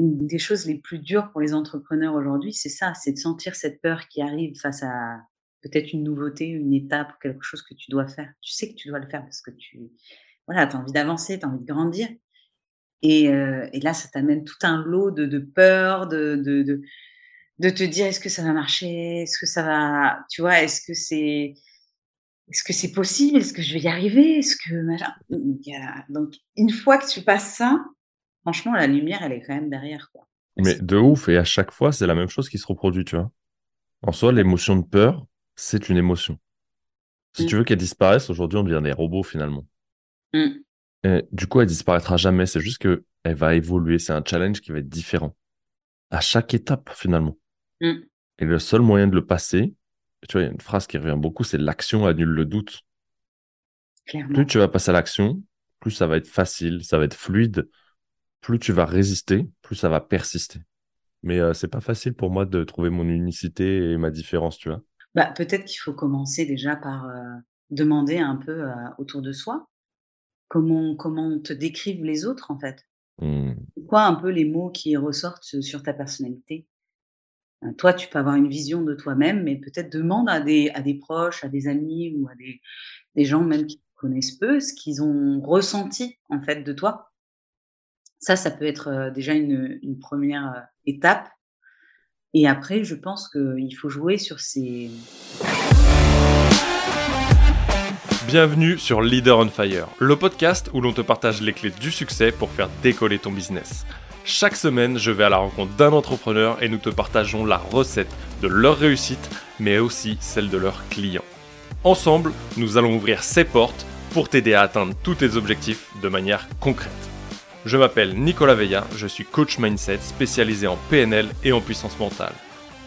une des choses les plus dures pour les entrepreneurs aujourd'hui, c'est ça, c'est de sentir cette peur qui arrive face à peut-être une nouveauté, une étape, quelque chose que tu dois faire. Tu sais que tu dois le faire parce que tu voilà, as envie d'avancer, tu as envie de grandir. Et, euh, et là, ça t'amène tout un lot de, peur, de, de, te dire est-ce que ça va marcher, est-ce que ça va, tu vois, est-ce que c'est est-ce que c'est possible? Est-ce que je vais y arriver? Est-ce que donc une fois que tu passes ça, franchement la lumière elle est quand même derrière quoi. Mais de ouf et à chaque fois c'est la même chose qui se reproduit, tu vois. En soi l'émotion de peur c'est une émotion. Si tu mmh. veux qu'elle disparaisse aujourd'hui on devient des robots finalement. Mmh. Et, du coup elle disparaîtra jamais. C'est juste que elle va évoluer. C'est un challenge qui va être différent à chaque étape finalement. Mmh. Et le seul moyen de le passer, tu vois, il y a une phrase qui revient beaucoup, c'est l'action annule le doute. Plus tu vas passer à l'action, plus ça va être facile, ça va être fluide, plus tu vas résister, plus ça va persister. Mais euh, c'est pas facile pour moi de trouver mon unicité et ma différence, tu vois. Bah, peut-être qu'il faut commencer déjà par euh, demander un peu euh, autour de soi comment, comment te décrivent les autres, en fait. Mmh. Quoi un peu les mots qui ressortent sur ta personnalité? Toi, tu peux avoir une vision de toi-même, mais peut-être demande à des, à des proches, à des amis ou à des, des gens même qui te connaissent peu ce qu'ils ont ressenti en fait de toi. Ça, ça peut être déjà une, première étape. Et après, je pense qu'il faut jouer sur ces... Bienvenue sur Leader on Fire, le podcast où l'on te partage les clés du succès pour faire décoller ton business. Chaque semaine, je vais à la rencontre d'un entrepreneur et nous te partageons la recette de leur réussite, mais aussi celle de leurs clients. Ensemble, nous allons ouvrir ces portes pour t'aider à atteindre tous tes objectifs de manière concrète. Je m'appelle Nicolas Veilla, je suis coach mindset spécialisé en PNL et en puissance mentale.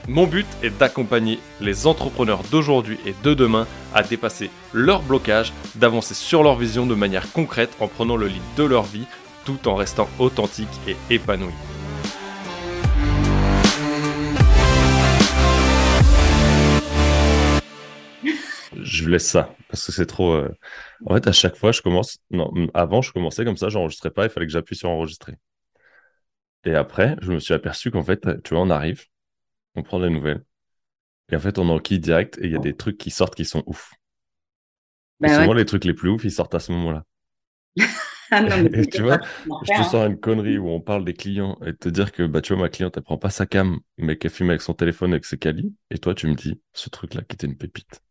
Mon but est d'accompagner les entrepreneurs d'aujourd'hui et de demain à dépasser leurs blocages, d'avancer sur leur vision de manière concrète en prenant le lead de leur vie tout en restant authentique et épanoui. Je laisse ça parce que c'est trop. Euh, en fait, à chaque fois, je commence. Non, avant, je commençais comme ça, j'enregistrais pas, il fallait que j'appuie sur enregistrer. Et après, je me suis aperçu qu'en fait, tu vois, on arrive, on prend des nouvelles. Et en fait, on enquille direct et il y a des trucs qui sortent qui sont ouf. et bah souvent, les trucs les plus ouf, ils sortent à ce moment-là. Ah tu vois, je te hein. sors une connerie où on parle des clients et te dire que bah, tu vois, ma cliente, elle prend pas sa cam, mais qu'elle filme avec son téléphone avec ses quali. Et toi, tu me dis ce truc-là qui était une pépite.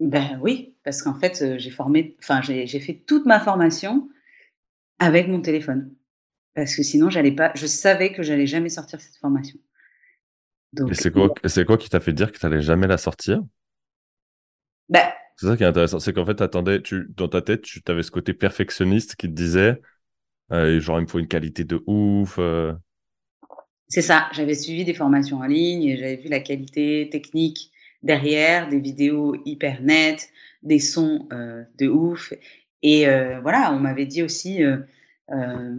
Ben oui, parce qu'en fait, euh, j'ai formé, enfin, j'ai fait toute ma formation avec mon téléphone. Parce que sinon, j'allais pas, je savais que j'allais jamais sortir cette formation. et c'est quoi, c'est quoi qui t'a fait dire que tu n'allais jamais la sortir? Ben, c'est ça qui est intéressant, c'est qu'en fait, attendais, tu, dans ta tête, tu avais ce côté perfectionniste qui te disait, euh, genre, il me faut une qualité de ouf. Euh. C'est ça, j'avais suivi des formations en ligne et j'avais vu la qualité technique derrière, des vidéos hyper nettes, des sons euh, de ouf. Et voilà, on m'avait dit aussi,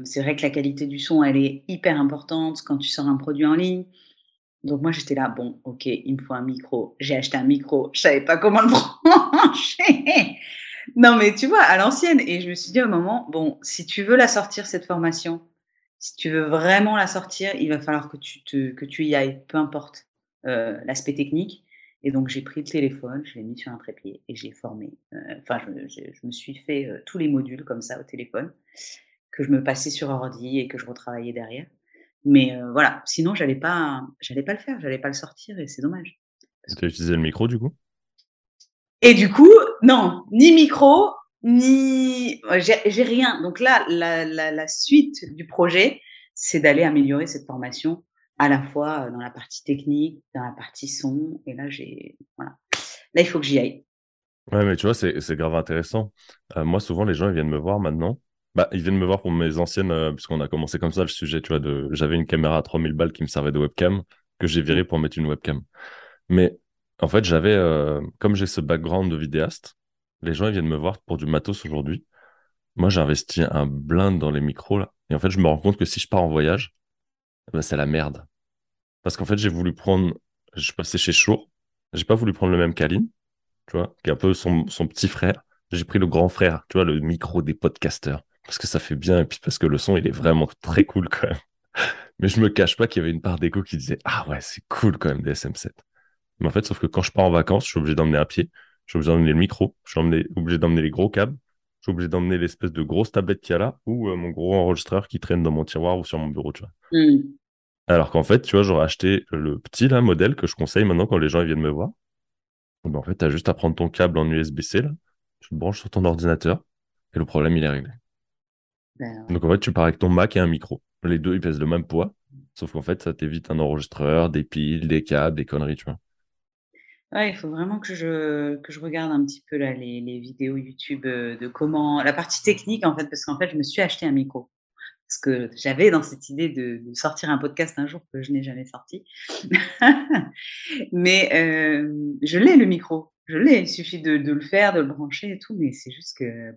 c'est vrai que la qualité du son, elle est hyper importante quand tu sors un produit en ligne. Donc moi j'étais là, bon, ok, il me faut un micro. J'ai acheté un micro, je savais pas comment le brancher. non mais tu vois, à l'ancienne. Et je me suis dit au moment, bon, si tu veux la sortir cette formation, si tu veux vraiment la sortir, il va falloir que tu que tu y ailles, peu importe euh, l'aspect technique. Et donc j'ai pris le téléphone, je l'ai mis sur un trépied et j'ai formé. Euh, enfin, je, me suis fait euh, tous les modules comme ça au téléphone que je me passais sur ordi et que je retravaillais derrière. Mais voilà, sinon, j'allais pas, j'allais pas le faire, j'allais pas le sortir et c'est dommage. Tu as utilisé le micro du coup? Et du coup, non, ni micro, ni. J'ai rien. Donc là, la, la, la, suite du projet, c'est d'aller améliorer cette formation à la fois dans la partie technique, dans la partie son. Et là, j'ai. Voilà. Là, il faut que j'y aille. Ouais, mais tu vois, c'est grave intéressant. moi, souvent, les gens ils viennent me voir maintenant bah, ils viennent me voir pour mes anciennes, euh, parce qu'on a commencé comme ça le sujet, tu vois, de, j'avais une caméra à 3000 balles qui me servait de webcam, que j'ai viré pour mettre une webcam. Mais en fait, j'avais, comme j'ai ce background de vidéaste, les gens ils viennent me voir pour du matos aujourd'hui. Moi, j'ai investi un blind dans les micros là, et en fait, je me rends compte que si je pars en voyage, bah, c'est la merde. Parce qu'en fait, j'ai voulu prendre, je suis passé chez Shure, j'ai pas voulu prendre le même Kaline, tu vois, qui est un peu son, son petit frère. J'ai pris le grand frère, tu vois, le micro des podcasters parce que ça fait bien et puis parce que le son il est vraiment très cool quand même. Mais je me cache pas qu'il y avait une part d'écho qui disait Ah ouais, c'est cool quand même des SM7. Mais en fait, sauf que quand je pars en vacances, je suis obligé d'emmener un pied, je suis obligé d'emmener le micro, je suis obligé d'emmener les gros câbles, suis obligé d'emmener l'espèce de grosse tablette qu'il y a là ou euh, mon gros enregistreur qui traîne dans mon tiroir ou sur mon bureau, tu vois. Mmh. Alors qu'en fait, tu vois, j'aurais acheté le petit là, modèle que je conseille maintenant quand les gens viennent me voir. Ben, en fait, tu as juste à prendre ton câble en USB-C, là, tu le branches sur ton ordinateur et le problème, il est réglé. Ben Donc en fait, tu pars avec ton Mac et un micro. Les deux, ils pèsent le même poids, sauf qu'en fait, ça t'évite un enregistreur, des piles, des câbles, des conneries, tu vois. Ouais, il faut vraiment que je, que je regarde un petit peu là, les, les vidéos YouTube euh, de comment. La partie technique, en fait, parce qu'en fait, je me suis acheté un micro. Parce que j'avais dans cette idée de, sortir un podcast un jour que je n'ai jamais sorti. mais euh, je l'ai le micro. Je l'ai. Il suffit de, de, le faire, de le brancher et tout. Mais c'est juste que.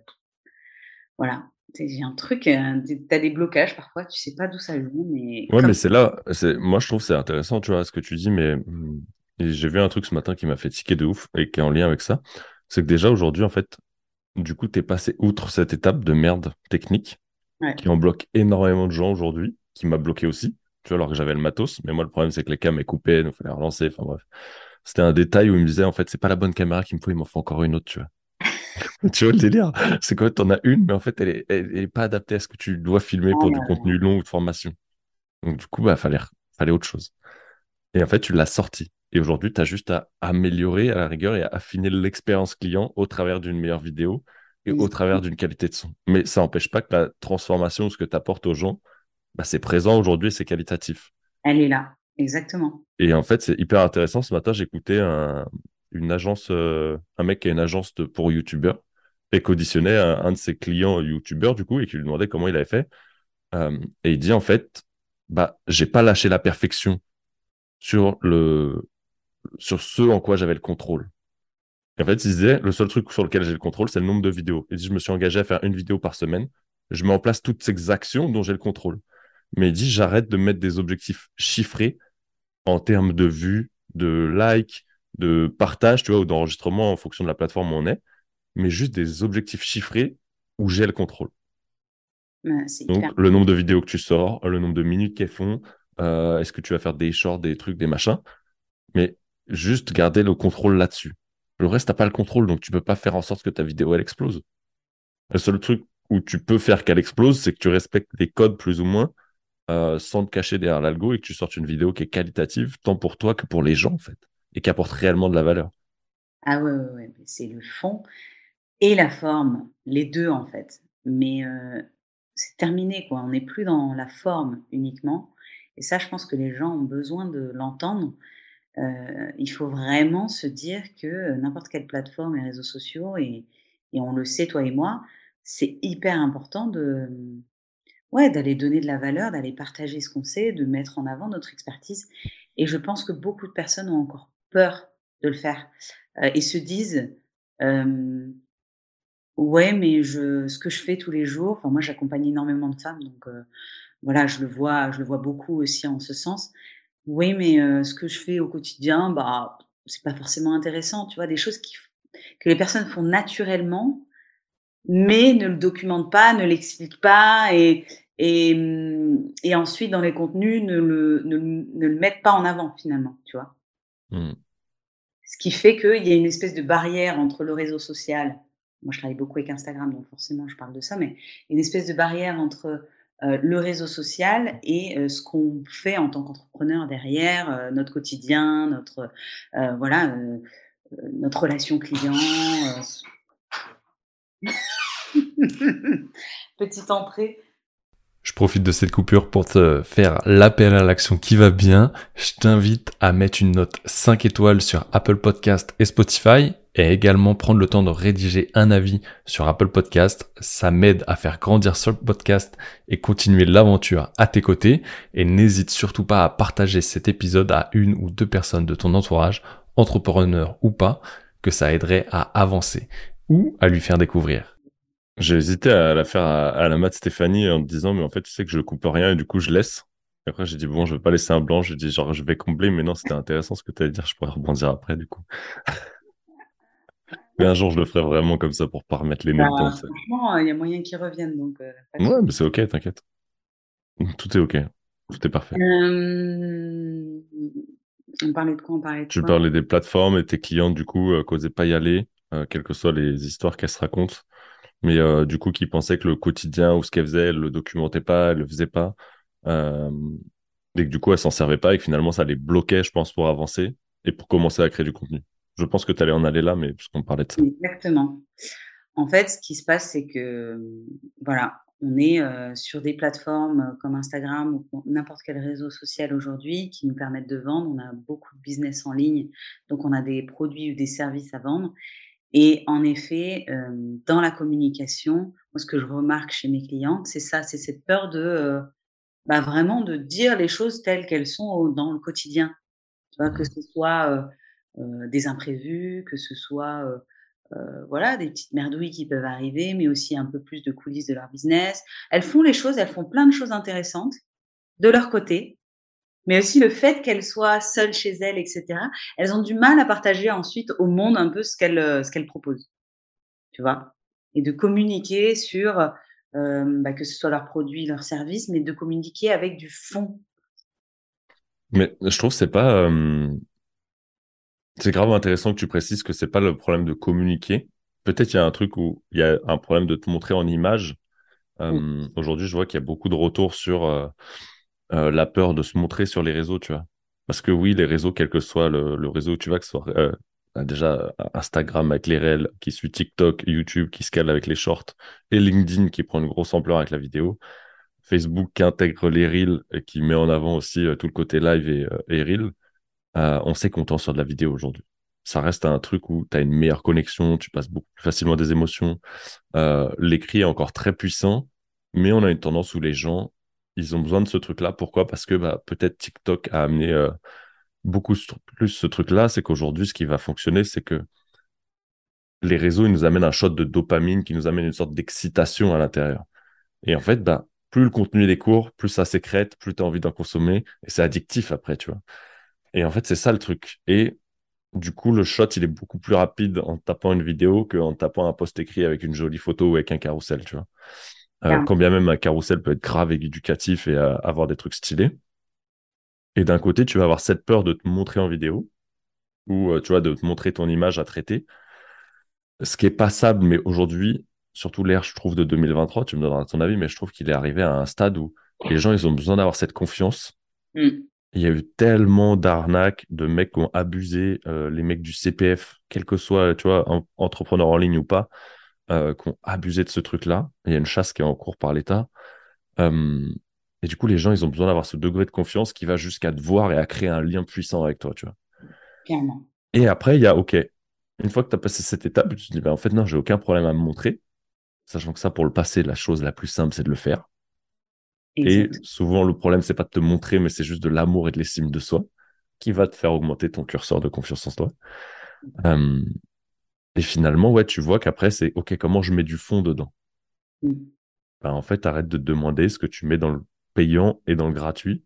Voilà. J'ai un truc, euh, tu as des blocages parfois, tu sais pas d'où ça vient. Mais ouais, mais c'est là. Moi, je trouve c'est intéressant, tu vois, ce que tu dis, mais hmm, j'ai vu un truc ce matin qui m'a fait tiquer de ouf et qui est en lien avec ça. C'est que déjà aujourd'hui, en fait, du coup, tu es passé outre cette étape de merde technique qui en bloque énormément de gens aujourd'hui, qui m'a bloqué aussi, tu vois, alors que j'avais le matos. Mais moi, le problème, c'est que les cams est coupé, il fallait relancer. Enfin bref. C'était un détail où il me disait, en fait, c'est pas la bonne caméra qu'il me faut, il m'en faut encore une autre, tu vois. tu vois le délire? C'est quoi en as une, mais en fait, elle est, elle, est pas adaptée à ce que tu dois filmer pour du contenu long ou de formation. Donc, du coup, bah, fallait, fallait autre chose. Et en fait, tu l'as sorti. Et aujourd'hui, tu as juste à améliorer à la rigueur et à affiner l'expérience client au travers d'une meilleure vidéo et au travers d'une qualité de son. Mais ça n'empêche pas que la transformation, ce que tu apportes aux gens, bah, c'est présent aujourd'hui et c'est qualitatif. Elle est là, exactement. Et en fait, c'est hyper intéressant. Ce matin, j'écoutais un, une agence, euh, un mec qui a une agence pour YouTubeurs et qu'auditionnait un, un, de ses clients YouTubeurs, du coup, et qui lui demandait comment il avait fait. Euh, et il dit, en fait, bah, j'ai pas lâché la perfection sur le, sur ce en quoi j'avais le contrôle. Et en fait, il disait, le seul truc sur lequel j'ai le contrôle, c'est le nombre de vidéos. Il dit, je me suis engagé à faire une vidéo par semaine. Je mets en place toutes ces actions dont j'ai le contrôle. Mais il dit, j'arrête de mettre des objectifs chiffrés en termes de vues, de likes, de partage, tu vois, ou d'enregistrement en fonction de la plateforme où on est, mais juste des objectifs chiffrés où j'ai le contrôle. Donc, le nombre de vidéos que tu sors, le nombre de minutes qu'elles font, euh, est-ce que tu vas faire des shorts, des trucs, des machins, mais juste garder le contrôle là-dessus. Le reste, tu n'as pas le contrôle, donc tu peux pas faire en sorte que ta vidéo, elle explose. Le seul truc où tu peux faire qu'elle explose, c'est que tu respectes les codes plus ou moins, euh, sans te cacher derrière l'algo et que tu sortes une vidéo qui est qualitative, tant pour toi que pour les gens, en fait, et qui apporte réellement de la valeur. Ah ouais. c'est le fond et la forme, les deux, en fait. Mais euh, c'est terminé, quoi. On n'est plus dans la forme uniquement. Et ça, je pense que les gens ont besoin de l'entendre euh, il faut vraiment se dire que n'importe quelle plateforme et réseaux sociaux, et, on le sait, toi et moi, c'est hyper important de, ouais, d'aller donner de la valeur, d'aller partager ce qu'on sait, de mettre en avant notre expertise. Et je pense que beaucoup de personnes ont encore peur de le faire euh, et se disent, ouais, mais je, ce que je fais tous les jours, enfin moi j'accompagne énormément de femmes, donc euh, voilà, je le vois, je le vois beaucoup aussi en ce sens. Oui, mais ce que je fais au quotidien, bah, c'est pas forcément intéressant, tu vois? Des choses qui que les personnes font naturellement, mais ne le documentent pas, ne l'expliquent pas et et mmh, et ensuite dans les contenus ne le ne ne le mettent pas en avant finalement, tu vois? Mmh. Ce qui fait qu'il y a une espèce de barrière entre le réseau social moi je travaille beaucoup avec Instagram, donc forcément je parle de ça, mais une espèce de barrière entre euh, le réseau social et euh, ce qu'on fait en tant qu'entrepreneur derrière, euh, notre quotidien, notre voilà, notre relation client. Petite entrée. Je profite de cette coupure pour te faire l'appel à l'action qui va bien. Je t'invite à mettre une note 5 étoiles sur Apple Podcast et Spotify et également prendre le temps de rédiger un avis sur Apple Podcast. Ça m'aide à faire grandir ce podcast et continuer l'aventure à tes côtés. Et n'hésite surtout pas à partager cet épisode à une ou deux personnes de ton entourage, entrepreneur ou pas, que ça aiderait à avancer ou à lui faire découvrir. J'ai hésité à la faire à, la mat Stéphanie en me disant, mais en fait, tu sais que je coupe rien et du coup, je laisse. Et après, j'ai dit, bon, je vais pas laisser un blanc. J'ai dit, genre, je vais combler, mais non, c'était intéressant ce que tu allais dire. Je pourrais rebondir après, du coup. Mais un jour, je le ferai vraiment comme ça pour pas remettre les notes bah, Franchement, il y a moyen qu'ils reviennent. Donc, euh, ouais, mais c'est ok, t'inquiète. Tout est ok. Tout est parfait. on parlait de quoi? On parlait de Tu parlais des plateformes et tes clientes, du coup, n'osaient pas y aller, quelles que soient les histoires qu'elles se racontent. Mais du coup, qui pensaient que le quotidien ou ce qu'elles faisaient, elles le documentaient pas, elles le faisaient pas. et que du coup, elles s'en servaient pas et que finalement, ça les bloquait, je pense, pour avancer et pour commencer à créer du contenu. Je pense que tu allais en aller là, mais puisqu'on parlait de ça. Exactement. En fait, ce qui se passe, c'est que, voilà, on est sur des plateformes comme Instagram ou n'importe quel réseau social aujourd'hui qui nous permettent de vendre. On a beaucoup de business en ligne, donc on a des produits ou des services à vendre. Et en effet, dans la communication, moi, ce que je remarque chez mes clientes, c'est ça, c'est cette peur de bah, vraiment de dire les choses telles qu'elles sont dans le quotidien. Tu vois, que ce soit des imprévus, que ce soit voilà des petites merdouilles qui peuvent arriver, mais aussi un peu plus de coulisses de leur business. Elles font les choses, elles font plein de choses intéressantes de leur côté, mais aussi le fait qu'elles soient seules chez elles, etc. Elles ont du mal à partager ensuite au monde un peu ce qu'elles ce qu'elles proposent, tu vois, et de communiquer sur bah, que ce soit leurs produits, leurs services, mais de communiquer avec du fond. Mais je trouve c'est pas c'est grave intéressant que tu précises que c'est pas le problème de communiquer. Peut-être il y a un truc où il y a un problème de te montrer en image. Mmh. Aujourd'hui, je vois qu'il y a beaucoup de retours sur la peur de se montrer sur les réseaux, tu vois. Parce que oui, les réseaux, quel que soit le, réseau où tu vas, que ce soit bah, déjà Instagram avec les réels, qui suit TikTok, YouTube qui scale avec les shorts, et LinkedIn qui prend une grosse ampleur avec la vidéo, Facebook qui intègre les reels et qui met en avant aussi tout le côté live et, et reels. Euh, on sait qu'on tend sur de la vidéo aujourd'hui. Ça reste un truc où tu as une meilleure connexion, tu passes beaucoup plus facilement des émotions. Euh, l'écrit est encore très puissant, mais on a une tendance où les gens, ils ont besoin de ce truc-là. Pourquoi? Parce que bah, peut-être TikTok a amené euh, beaucoup plus ce truc-là. C'est qu'aujourd'hui, ce qui va fonctionner, c'est que les réseaux, ils nous amènent un shot de dopamine qui nous amène une sorte d'excitation à l'intérieur. Et en fait, bah, plus le contenu est court, plus ça sécrète, plus tu as envie d'en consommer. Et c'est addictif après, tu vois. Et en fait, c'est ça le truc. Et du coup, le shot, il est beaucoup plus rapide en tapant une vidéo qu'en tapant un post écrit avec une jolie photo ou avec un carrousel, tu vois. Euh, quand bien même un carrousel peut être grave et éducatif et euh, avoir des trucs stylés. Et d'un côté, tu vas avoir cette peur de te montrer en vidéo ou euh, tu vois, de te montrer ton image à traiter. Ce qui est passable, mais aujourd'hui, surtout l'ère, je trouve, de 2023, tu me donneras ton avis, mais je trouve qu'il est arrivé à un stade où les gens, ils ont besoin d'avoir cette confiance. Mm. Il y a eu tellement d'arnaques, de mecs qui ont abusé, euh, les mecs du CPF, quel que soit, tu vois, entrepreneur en ligne ou pas, euh, qui ont abusé de ce truc-là. Il y a une chasse qui est en cours par l'État. et du coup, les gens, ils ont besoin d'avoir ce degré de confiance qui va jusqu'à te voir et à créer un lien puissant avec toi, tu vois. Et après, il y a, OK, une fois que tu as passé cette étape, tu te dis, bah, en fait, non, j'ai aucun problème à me montrer. Sachant que ça, pour le passé, la chose la plus simple, c'est de le faire. Et souvent, le problème, c'est pas de te montrer, mais c'est juste de l'amour et de l'estime de soi qui va te faire augmenter ton curseur de confiance en toi. et finalement, ouais, tu vois qu'après, c'est OK, comment je mets du fond dedans? Mmh. ben, En fait, arrête de te demander ce que tu mets dans le payant et dans le gratuit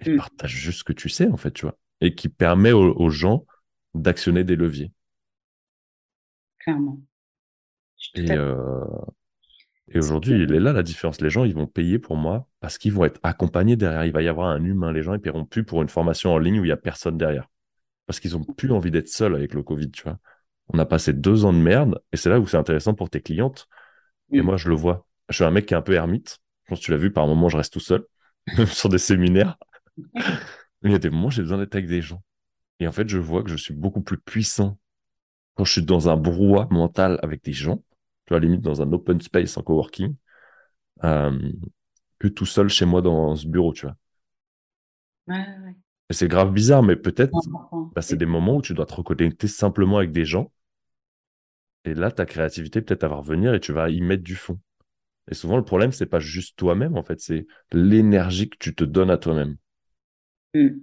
et mmh. partage juste ce que tu sais, en fait, tu vois. Et qui permet aux, gens d'actionner des leviers. Clairement. Et, et aujourd'hui, il est là la différence. Les gens, ils vont payer pour moi parce qu'ils vont être accompagnés derrière. Il va y avoir un humain. Les gens, ils paieront plus pour une formation en ligne où il n'y a personne derrière. Parce qu'ils n'ont plus envie d'être seuls avec le Covid, tu vois. On a passé deux ans de merde et c'est là où c'est intéressant pour tes clientes. Et moi, je le vois. Je suis un mec qui est un peu ermite. Je pense que tu l'as vu, par moment, je reste tout seul, sur des séminaires. Il y a des moments, j'ai besoin d'être avec des gens. Et en fait, je vois que je suis beaucoup plus puissant quand je suis dans un brouhaha mental avec des gens tu vois, limite dans un open space en coworking, euh, que tout seul chez moi dans ce bureau, tu vois. Et c'est grave bizarre, mais peut-être, bah, c'est des moments où tu dois te reconnecter simplement avec des gens. Et là, ta créativité peut-être va revenir et tu vas y mettre du fond. Et souvent, le problème, c'est pas juste toi-même, en fait, c'est l'énergie que tu te donnes à toi-même. Mm.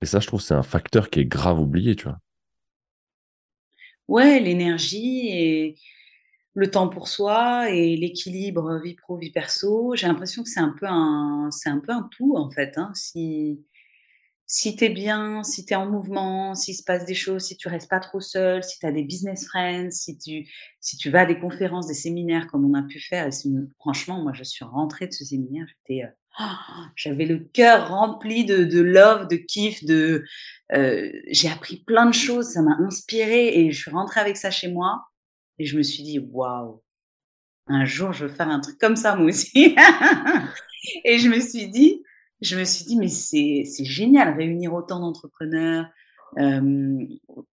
Et ça, je trouve, c'est un facteur qui est grave oublié, tu vois. Ouais, l'énergie et le temps pour soi et l'équilibre vie pro vie perso. J'ai l'impression que c'est un peu un c'est un peu un tout en fait, hein. Si si tu es bien, si tu es en mouvement, s'il se passe des choses, si tu restes pas trop seul, si tu as des business friends, si tu si tu vas à des conférences, des séminaires comme on a pu faire et franchement, moi je suis rentrée de ce séminaire, j'étais, j'avais le cœur rempli de, de, love, de kiff, de. Euh, j'ai appris plein de choses, ça m'a inspiré et je suis rentrée avec ça chez moi et je me suis dit waouh, un jour je veux faire un truc comme ça moi aussi. et je me suis dit, je me suis dit mais c'est génial réunir autant d'entrepreneurs, euh,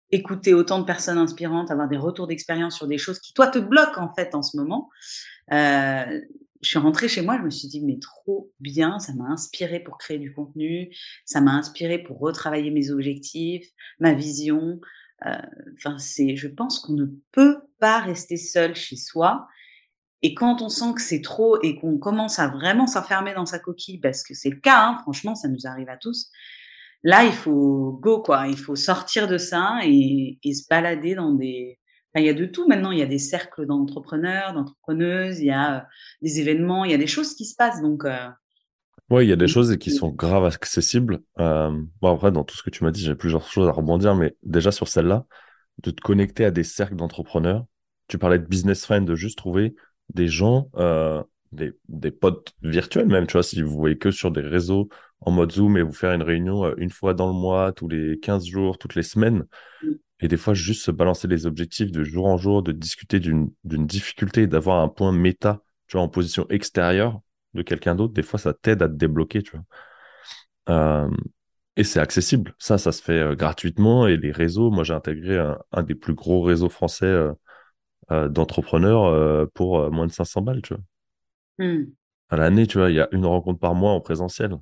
écouter autant de personnes inspirantes, avoir des retours d'expérience sur des choses qui toi te bloquent en fait en ce moment. Euh, je suis rentrée chez moi, je me suis dit, mais trop bien, ça m'a inspiré pour créer du contenu, ça m'a inspiré pour retravailler mes objectifs, ma vision. Euh, enfin, c'est, je pense qu'on ne peut pas rester seul chez soi. Et quand on sent que c'est trop et qu'on commence à vraiment s'enfermer dans sa coquille, parce que c'est le cas, hein, franchement, ça nous arrive à tous. Là, il faut go quoi, il faut sortir de ça et, et se balader dans des il y a de tout maintenant. Il y a des cercles d'entrepreneurs, d'entrepreneuses, il y a euh, des événements, il y a des choses qui se passent. Donc, euh, oui, il y a des choses qui sont grave accessibles. Euh, bon, après, dans tout ce que tu m'as dit, j'ai plusieurs choses à rebondir, mais déjà sur celle-là, de te connecter à des cercles d'entrepreneurs. Tu parlais de business friend, de juste trouver des gens, des, des potes virtuels même, tu vois, si vous voyez que sur des réseaux en mode Zoom et vous faire une réunion une fois dans le mois, tous les 15 jours, toutes les semaines, et des fois, juste se balancer les objectifs de jour en jour, de discuter d'une difficulté, d'avoir un point méta, tu vois, en position extérieure de quelqu'un d'autre, des fois, ça t'aide à te débloquer, tu vois. Euh, et c'est accessible. Ça, ça se fait euh, gratuitement. Et les réseaux, moi, j'ai intégré un, des plus gros réseaux français euh, d'entrepreneurs pour moins de 500 balles, tu vois. Mmh. À l'année, tu vois, il y a une rencontre par mois en présentiel.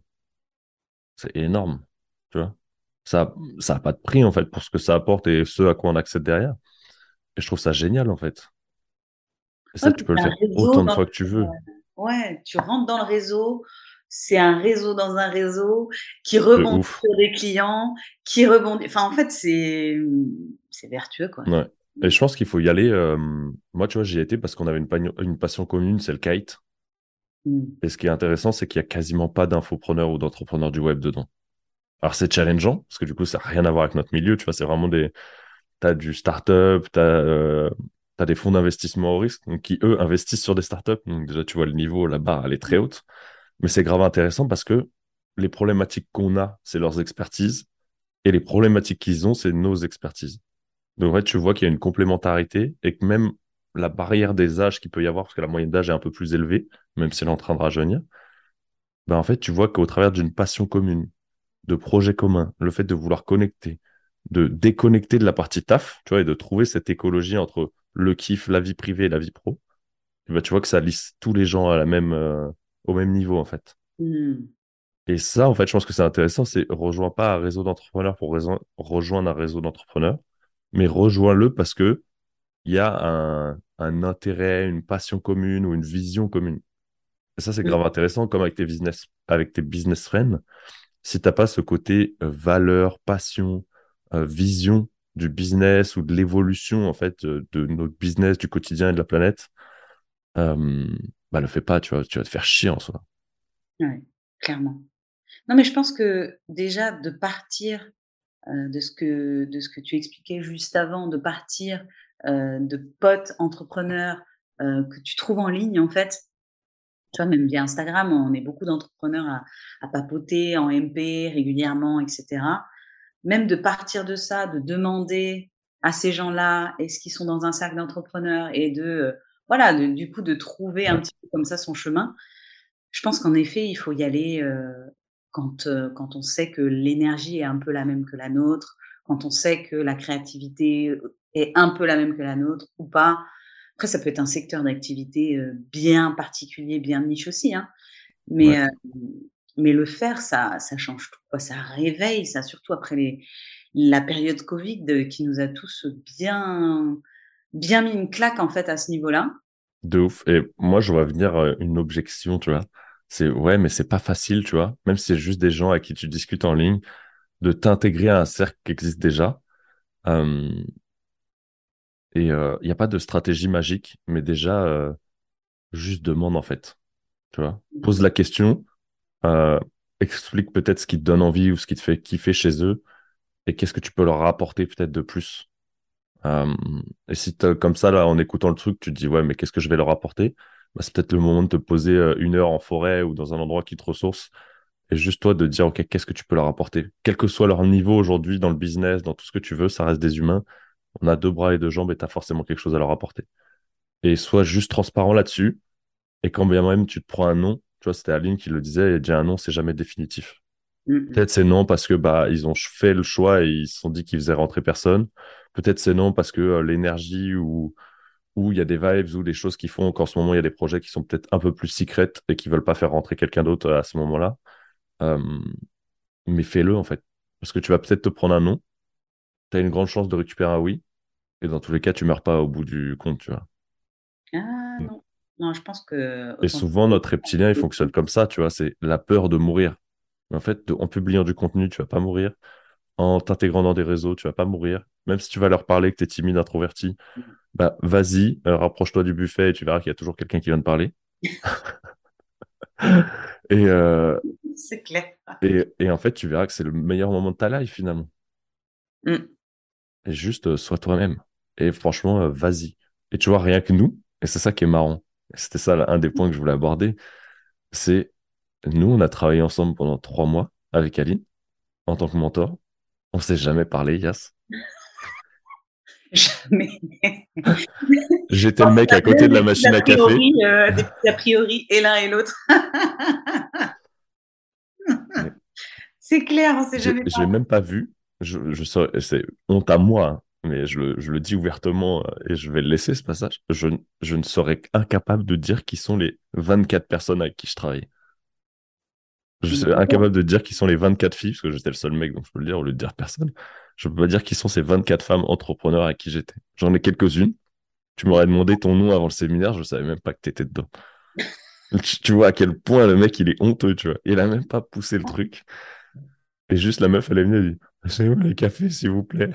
C'est énorme, tu vois ça ça n'a pas de prix en fait pour ce que ça apporte et ce à quoi on accède derrière. Et je trouve ça génial en fait. Et ça, tu peux le faire autant de fois que tu veux. Ouais, tu rentres dans le réseau, c'est un réseau dans un réseau qui rebondit sur des clients, qui rebondit. Enfin, en fait, c'est vertueux quoi. Ouais. Et je pense qu'il faut y aller. Euh, moi, tu vois, j'y ai été parce qu'on avait une, une passion commune, c'est le kite. Mmh. Et ce qui est intéressant, c'est qu'il n'y a quasiment pas d'infopreneurs ou d'entrepreneurs du web dedans. Alors, c'est challengeant, parce que du coup, ça n'a rien à voir avec notre milieu. Tu vois, c'est vraiment des. Tu as du startup, tu as, euh, des fonds d'investissement au risque qui, eux, investissent sur des startups. Donc, déjà, tu vois, le niveau là-bas, elle est très haute. Mais c'est grave intéressant parce que les problématiques qu'on a, c'est leurs expertises. Et les problématiques qu'ils ont, c'est nos expertises. Donc, en fait, tu vois qu'il y a une complémentarité et que même la barrière des âges qu'il peut y avoir, parce que la moyenne d'âge est un peu plus élevée, même si elle est en train de rajeunir, ben en fait, tu vois qu'au travers d'une passion commune, de projets communs, le fait de vouloir connecter, de déconnecter de la partie taf, tu vois, et de trouver cette écologie entre le kiff, la vie privée et la vie pro, et ben, tu vois que ça lisse tous les gens à la même, euh, au même niveau, en fait. Hmm. Et ça, en fait, je pense que c'est intéressant, c'est rejoins pas un réseau d'entrepreneurs pour rejoindre un réseau d'entrepreneurs, mais rejoins-le parce que il y a un, intérêt, une passion commune ou une vision commune. Et ça, c'est grave intéressant, comme avec tes business, avec tes business friends si tu n'as pas ce côté euh, valeur, passion, euh, vision du business ou de l'évolution en fait de, notre business, du quotidien et de la planète, euh, bah le fais pas, tu vas, tu vas te faire chier en soi. Oui, clairement. Non, mais je pense que déjà de partir de, ce que, de ce que tu expliquais juste avant, de partir de potes entrepreneurs que tu trouves en ligne, en fait, tu vois, même via Instagram, on est beaucoup d'entrepreneurs à, papoter en MP régulièrement, etc. Même de partir de ça, de demander à ces gens-là, est-ce qu'ils sont dans un cercle d'entrepreneurs et de, euh, voilà, du coup, de trouver un petit peu comme ça son chemin. Je pense qu'en effet, il faut y aller euh, quand, euh, quand on sait que l'énergie est un peu la même que la nôtre, quand on sait que la créativité est un peu la même que la nôtre ou pas, après, ça peut être un secteur d'activité euh, bien particulier, bien niche aussi, hein. mais, euh, mais le faire, ça, ça change tout. Quoi. Ça réveille, ça, surtout après les, la période Covid euh, qui nous a tous bien, bien mis une claque en fait à ce niveau-là. De ouf. Et moi, je vois venir une objection, tu vois. C'est ouais, mais c'est pas facile, tu vois. Même si c'est juste des gens à qui tu discutes en ligne, de t'intégrer à un cercle qui existe déjà. Et il euh, n'y a pas de stratégie magique, mais déjà, euh, juste demande en fait. Tu vois, pose la question, euh, explique peut-être ce qui te donne envie ou ce qui te fait kiffer chez eux, et qu'est-ce que tu peux leur apporter peut-être de plus? Et si comme ça, là, en écoutant le truc, tu te dis, ouais, mais qu'est-ce que je vais leur apporter? Bah, c'est peut-être le moment de te poser une heure en forêt ou dans un endroit qui te ressource. Et juste toi de dire, OK, qu'est-ce que tu peux leur apporter? Quel que soit leur niveau aujourd'hui dans le business, dans tout ce que tu veux, ça reste des humains. On a deux bras et deux jambes et tu as forcément quelque chose à leur apporter. Et sois juste transparent là-dessus. Et quand bien même tu te prends un nom, tu vois, c'était Aline qui le disait, déjà un nom, c'est jamais définitif. Mm-hmm. Peut-être c'est non parce que bah ils ont fait le choix et ils se sont dit qu'ils faisaient rentrer personne. Peut-être c'est non parce que euh, l'énergie ou où il y a des vibes ou des choses qui font qu'en ce moment il y a des projets qui sont peut-être un peu plus secrètes et qui veulent pas faire rentrer quelqu'un d'autre à ce moment-là. Euh, mais fais-le en fait. Parce que tu vas peut-être te prendre un non. Tu as une grande chance de récupérer un oui. Et dans tous les cas, tu meurs pas au bout du compte, tu vois. Ah non. Non, je pense que. Et souvent, notre reptilien, il fonctionne comme ça, tu vois. C'est la peur de mourir. En fait, en publiant du contenu, tu vas pas mourir. En t'intégrant dans des réseaux, tu vas pas mourir. Même si tu vas leur parler que tu es timide, introverti, bah vas-y, euh, rapproche-toi du buffet et tu verras qu'il y a toujours quelqu'un qui vient te parler. et, euh, c'est clair. Et, en fait, tu verras que c'est le meilleur moment de ta life finalement. Mm. Et juste, euh, sois toi-même. Et franchement, vas-y. Et tu vois, rien que nous, et c'est ça qui est marrant, c'était ça un des points que je voulais aborder, c'est nous, on a travaillé ensemble pendant trois mois avec Aline en tant que mentor. On s'est jamais parlé, Yas. Jamais. J'étais le mec à côté de la machine à café. Euh, des petits a priori et l'un et l'autre. c'est clair, on s'est jamais. Je l'ai même pas vu. Je, je c'est honte à moi, hein, mais je le, je le, dis ouvertement euh, et je vais le laisser ce passage. Je, je ne serais incapable de dire qui sont les 24 personnes avec qui je travaille. Je suis incapable de dire qui sont les 24 filles, parce que j'étais le seul mec, donc je peux le dire au lieu de dire personne. Je peux pas dire qui sont ces 24 femmes entrepreneurs avec qui j'étais. J'en ai quelques-unes. Tu m'aurais demandé ton nom avant le séminaire, je savais même pas que tu étais dedans. tu, vois à quel point le mec, il est honteux, tu vois. Il a même pas poussé le truc. Et juste la meuf, elle est venue et dit, c'est moi les cafés, s'il vous plaît?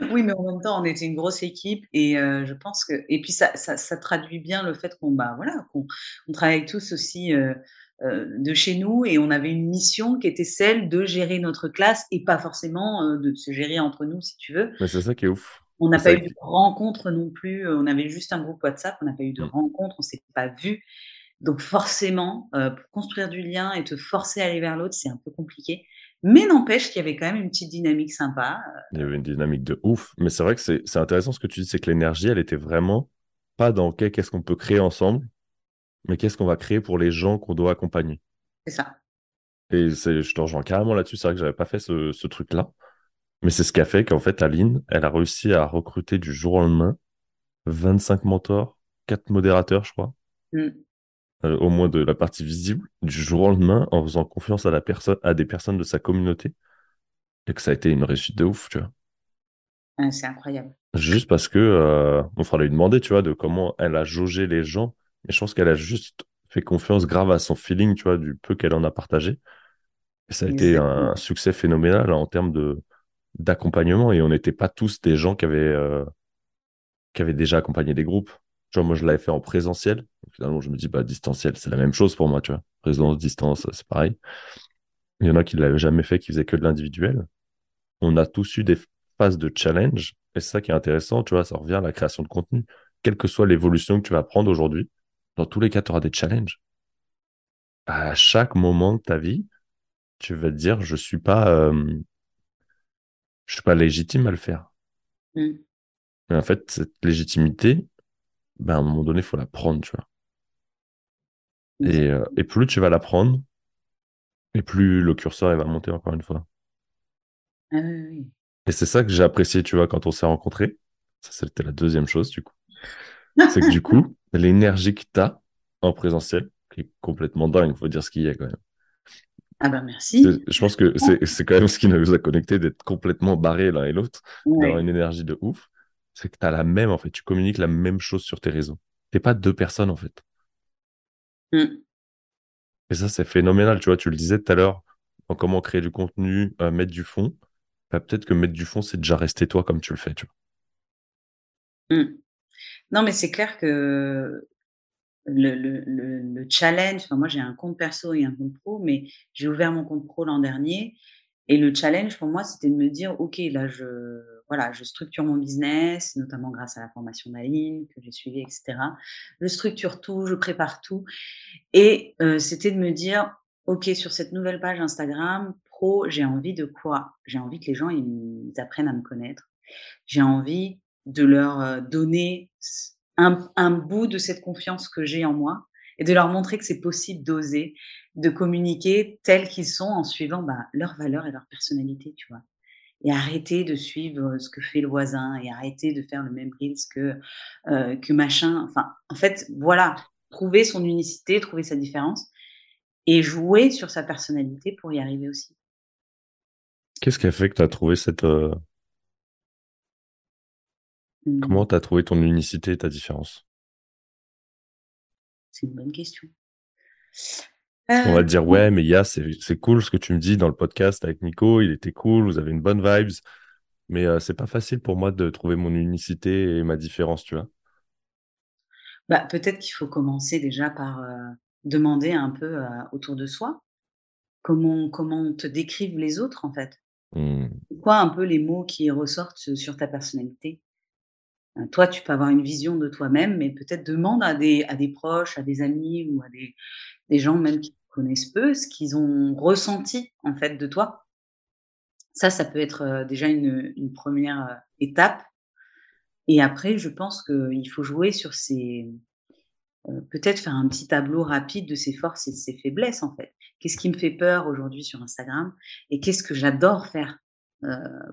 Oui, mais en même temps, on était une grosse équipe et euh, je pense que et puis ça, ça, traduit bien le fait qu'on bah voilà qu'on on travaille tous aussi euh, euh, de chez nous et on avait une mission qui était celle de gérer notre classe et pas forcément de se gérer entre nous si tu veux. Mais c'est ça qui est ouf. On n'a pas eu de rencontre non plus. On avait juste un groupe WhatsApp. On n'a pas eu de mmh. rencontre. On s'est pas vu. Donc forcément, pour construire du lien et te forcer à aller vers l'autre, c'est un peu compliqué. Mais n'empêche qu'il y avait quand même une petite dynamique sympa. Euh. Il y avait une dynamique de ouf. Mais c'est vrai que c'est intéressant ce que tu dis, c'est que l'énergie, elle était vraiment pas dans qu'est-ce qu'on peut créer ensemble, mais qu'est-ce qu'on va créer pour les gens qu'on doit accompagner. C'est ça. Et je te rejoins carrément là-dessus. C'est vrai que j'avais pas fait ce, truc-là. Mais c'est ce qui a fait qu'en fait, Aline, elle a réussi à recruter du jour au lendemain 25 mentors, 4 modérateurs, je crois. Mmh. Euh, au moins de la partie visible, du jour au lendemain, en faisant confiance à, la personne, à des personnes de sa communauté, et que ça a été une réussite de ouf, tu vois. c'est incroyable. Juste parce que, euh, on fera lui demander, tu vois, de comment elle a jaugé les gens, mais je pense qu'elle a juste fait confiance grave à son feeling, tu vois, du peu qu'elle en a partagé. Et ça a été un succès phénoménal en termes de d'accompagnement, et on n'était pas tous des gens qui avaient, euh, qui avaient déjà accompagné des groupes moi, je l'avais fait en présentiel. Finalement, je me dis, bah, distanciel, c'est la même chose pour moi, tu vois. Présence, distance, c'est pareil. Il y en a qui ne l'avaient jamais fait, qui faisaient que de l'individuel. On a tous eu des phases de challenge. Et c'est ça qui est intéressant, tu vois, ça revient à la création de contenu. Quelle que soit l'évolution que tu vas prendre aujourd'hui, dans tous les cas, tu auras des challenges. À chaque moment de ta vie, tu vas te dire, je suis pas, euh, je suis pas légitime à le faire. Mm. Mais en fait, cette légitimité, ben, à un moment donné, il faut la prendre, tu vois. Et, euh, et, plus tu vas la prendre, et plus le curseur il va monter encore une fois. Ah oui, Et c'est ça que j'ai apprécié, tu vois, quand on s'est rencontrés. Ça, c'était la deuxième chose, du coup. c'est que du coup, l'énergie que tu as en présentiel, qui est complètement dingue, il faut dire ce qu'il y a quand même. Ah ben merci. Je pense que c'est quand même ce qui nous a connectés d'être complètement barrés l'un et l'autre, d'avoir une énergie de ouf c'est que tu as la même, en fait, tu communiques la même chose sur tes réseaux. Tu pas deux personnes, en fait. Mm. Et ça, c'est phénoménal, tu vois, tu le disais tout à l'heure, en comment créer du contenu, euh, mettre du fond. Bah, peut-être que mettre du fond, c'est déjà rester toi comme tu le fais, tu vois. Mm. Non, mais c'est clair que le, le challenge, enfin, moi j'ai un compte perso et un compte pro, mais j'ai ouvert mon compte pro l'an dernier. Et le challenge pour moi, c'était de me dire, OK, là, je, voilà, je structure mon business, notamment grâce à la formation d'Aline que j'ai suivie, etc. Je structure tout, je prépare tout. Et c'était de me dire, OK, sur cette nouvelle page Instagram pro, j'ai envie de quoi? J'ai envie que les gens ils apprennent à me connaître. J'ai envie de leur donner un, bout de cette confiance que j'ai en moi et de leur montrer que c'est possible d'oser, de communiquer tels qu'ils sont en suivant bah, leurs valeurs et leur personnalité, tu vois. Et arrêter de suivre ce que fait le voisin et arrêter de faire le même reels que, euh, que machin. Enfin, en fait, voilà, trouver son unicité, trouver sa différence et jouer sur sa personnalité pour y arriver aussi. Qu'est-ce qui a fait que tu as trouvé cette. Euh, mmh. Comment tu as trouvé ton unicité et ta différence? C'est une bonne question. On va te dire, ouais, mais Yas, c'est cool ce que tu me dis dans le podcast avec Nico, il était cool, vous avez une bonne vibes, mais euh, c'est pas facile pour moi de trouver mon unicité et ma différence, tu vois. Bah, peut-être qu'il faut commencer déjà par euh, demander un peu euh, autour de soi comment, comment te décrivent les autres, en fait. Mmh. Quoi un peu les mots qui ressortent sur ta personnalité? Toi, tu peux avoir une vision de toi-même, mais peut-être demande à des, proches, à des amis ou à des, gens même qui connaissent peu, ce qu'ils ont ressenti en fait de toi. Ça, ça peut être euh, déjà une, première euh, étape. Et après, je pense qu'il faut jouer sur ces, euh, peut-être faire un petit tableau rapide de ses forces et de ses faiblesses en fait. Qu'est-ce qui me fait peur aujourd'hui sur Instagram et qu'est-ce que j'adore faire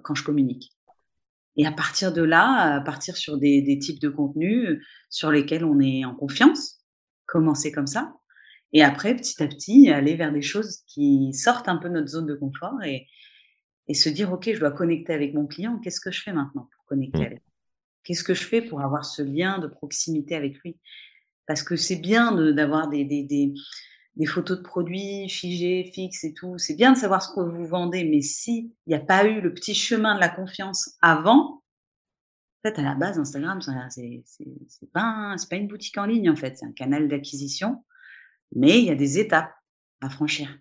quand je communique? Et à partir de là, à partir sur des, des, types de contenus sur lesquels on est en confiance, commencer comme ça. Et après, petit à petit, aller vers des choses qui sortent un peu de notre zone de confort et, et se dire, OK, je dois connecter avec mon client. Qu'est-ce que je fais maintenant pour connecter mmh. avec lui? Qu'est-ce que je fais pour avoir ce lien de proximité avec lui? Parce que c'est bien d'avoir des, des, des, des, photos de produits figés, fixes et tout. C'est bien de savoir ce que vous vendez, mais s'il n'y a pas eu le petit chemin de la confiance avant, en fait, à la base, Instagram, c'est pas, pas une boutique en ligne, en fait. C'est un canal d'acquisition mais il y a des étapes à franchir.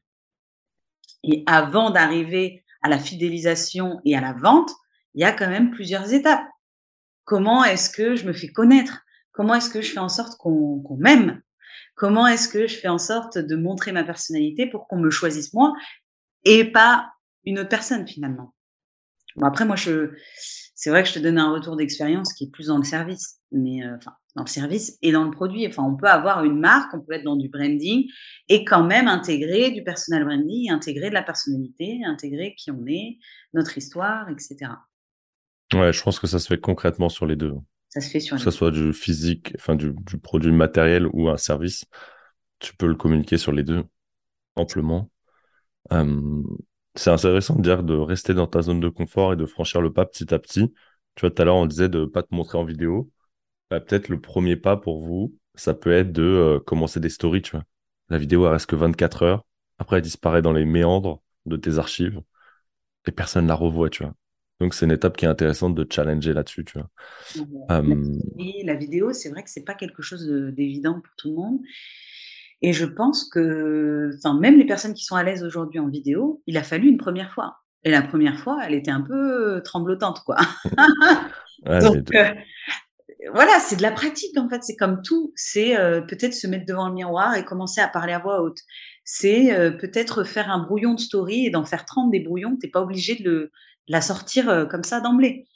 Et avant d'arriver à la fidélisation et à la vente, il y a quand même plusieurs étapes. Comment est-ce que je me fais connaître? Comment est-ce que je fais en sorte qu'on m'aime? Comment est-ce que je fais en sorte de montrer ma personnalité pour qu'on me choisisse moi et pas une autre personne finalement? Bon après moi je c'est vrai que je te donne un retour d'expérience qui est plus dans le service, mais euh, enfin dans le service et dans le produit. Enfin, on peut avoir une marque, on peut être dans du branding et quand même intégrer du personal branding, intégrer de la personnalité, intégrer qui on est, notre histoire, etc. Ouais, je pense que ça se fait concrètement sur les deux. Ça se fait sur Que ce soit du physique, enfin du, produit matériel ou un service, tu peux le communiquer sur les deux amplement. c'est intéressant de dire de rester dans ta zone de confort et de franchir le pas petit à petit. Tu vois, tout à l'heure, on disait de ne pas te montrer en vidéo. Bah, peut-être le premier pas pour vous, ça peut être de euh, commencer des stories, tu vois. La vidéo, elle reste que 24 heures. Après, elle disparaît dans les méandres de tes archives et personne ne la revoit, tu vois. Donc, c'est une étape qui est intéressante de challenger là-dessus, tu vois. Oui, la vidéo, c'est vrai que c'est pas quelque chose d'évident pour tout le monde. Et je pense que, enfin, même les personnes qui sont à l'aise aujourd'hui en vidéo, il a fallu une première fois. Et la première fois, elle était un peu tremblotante, quoi. Donc, euh, voilà, c'est de la pratique en fait. C'est comme tout. C'est euh, peut-être se mettre devant le miroir et commencer à parler à voix haute. C'est euh, peut-être faire un brouillon de story et d'en faire 30 des brouillons. T'es pas obligé de, le, la sortir comme ça d'emblée.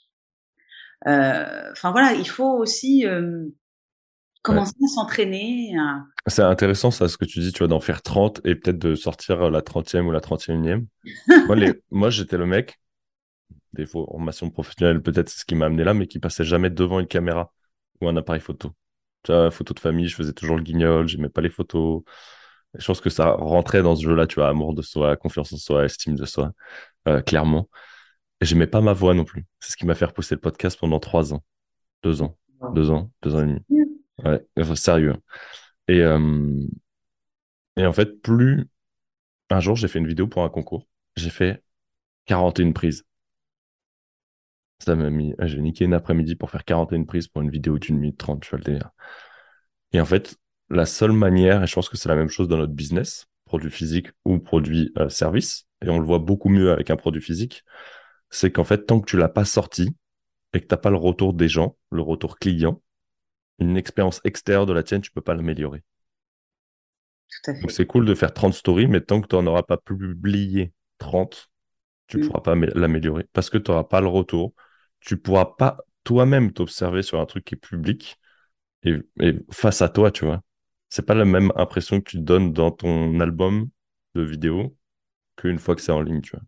Enfin voilà, il faut aussi commencer à s'entraîner. C'est intéressant ça, ce que tu dis, tu vois, d'en faire 30 et peut-être de sortir la 30e ou la 31e. moi, moi j'étais le mec, des formations professionnelles, peut-être c'est ce qui m'a amené là, mais qui passait jamais devant une caméra ou un appareil photo. Tu vois, photo de famille, je faisais toujours le guignol, j'aimais pas les photos. Je pense que ça rentrait dans ce jeu-là, tu vois, amour de soi, confiance en soi, estime de soi, euh, clairement. Et j'aimais pas ma voix non plus. C'est ce qui m'a fait repousser le podcast pendant trois ans, deux ans, deux ans, deux ans et demi. Ouais, sérieux. Et, euh, et en fait, plus un jour, j'ai fait une vidéo pour un concours. J'ai fait 41 prises. Ça m'a mis. J'ai niqué une après-midi pour faire 41 prises pour une vidéo d'une minute 30, tu vois le délire. Et en fait, la seule manière, et je pense que c'est la même chose dans notre business, produit physique ou produit euh, service, et on le voit beaucoup mieux avec un produit physique, c'est qu'en fait, tant que tu l'as pas sorti, et que tu n'as pas le retour des gens, le retour client, une expérience extérieure de la tienne, tu peux pas l'améliorer. Donc c'est cool de faire 30 stories, mais tant que tu n'en auras pas publié 30, tu ne mm. pourras pas l'améliorer parce que tu n'auras pas le retour. Tu ne pourras pas toi-même t'observer sur un truc qui est public et, face à toi, tu vois. C'est pas la même impression que tu donnes dans ton album de vidéo qu'une fois que c'est en ligne, tu vois.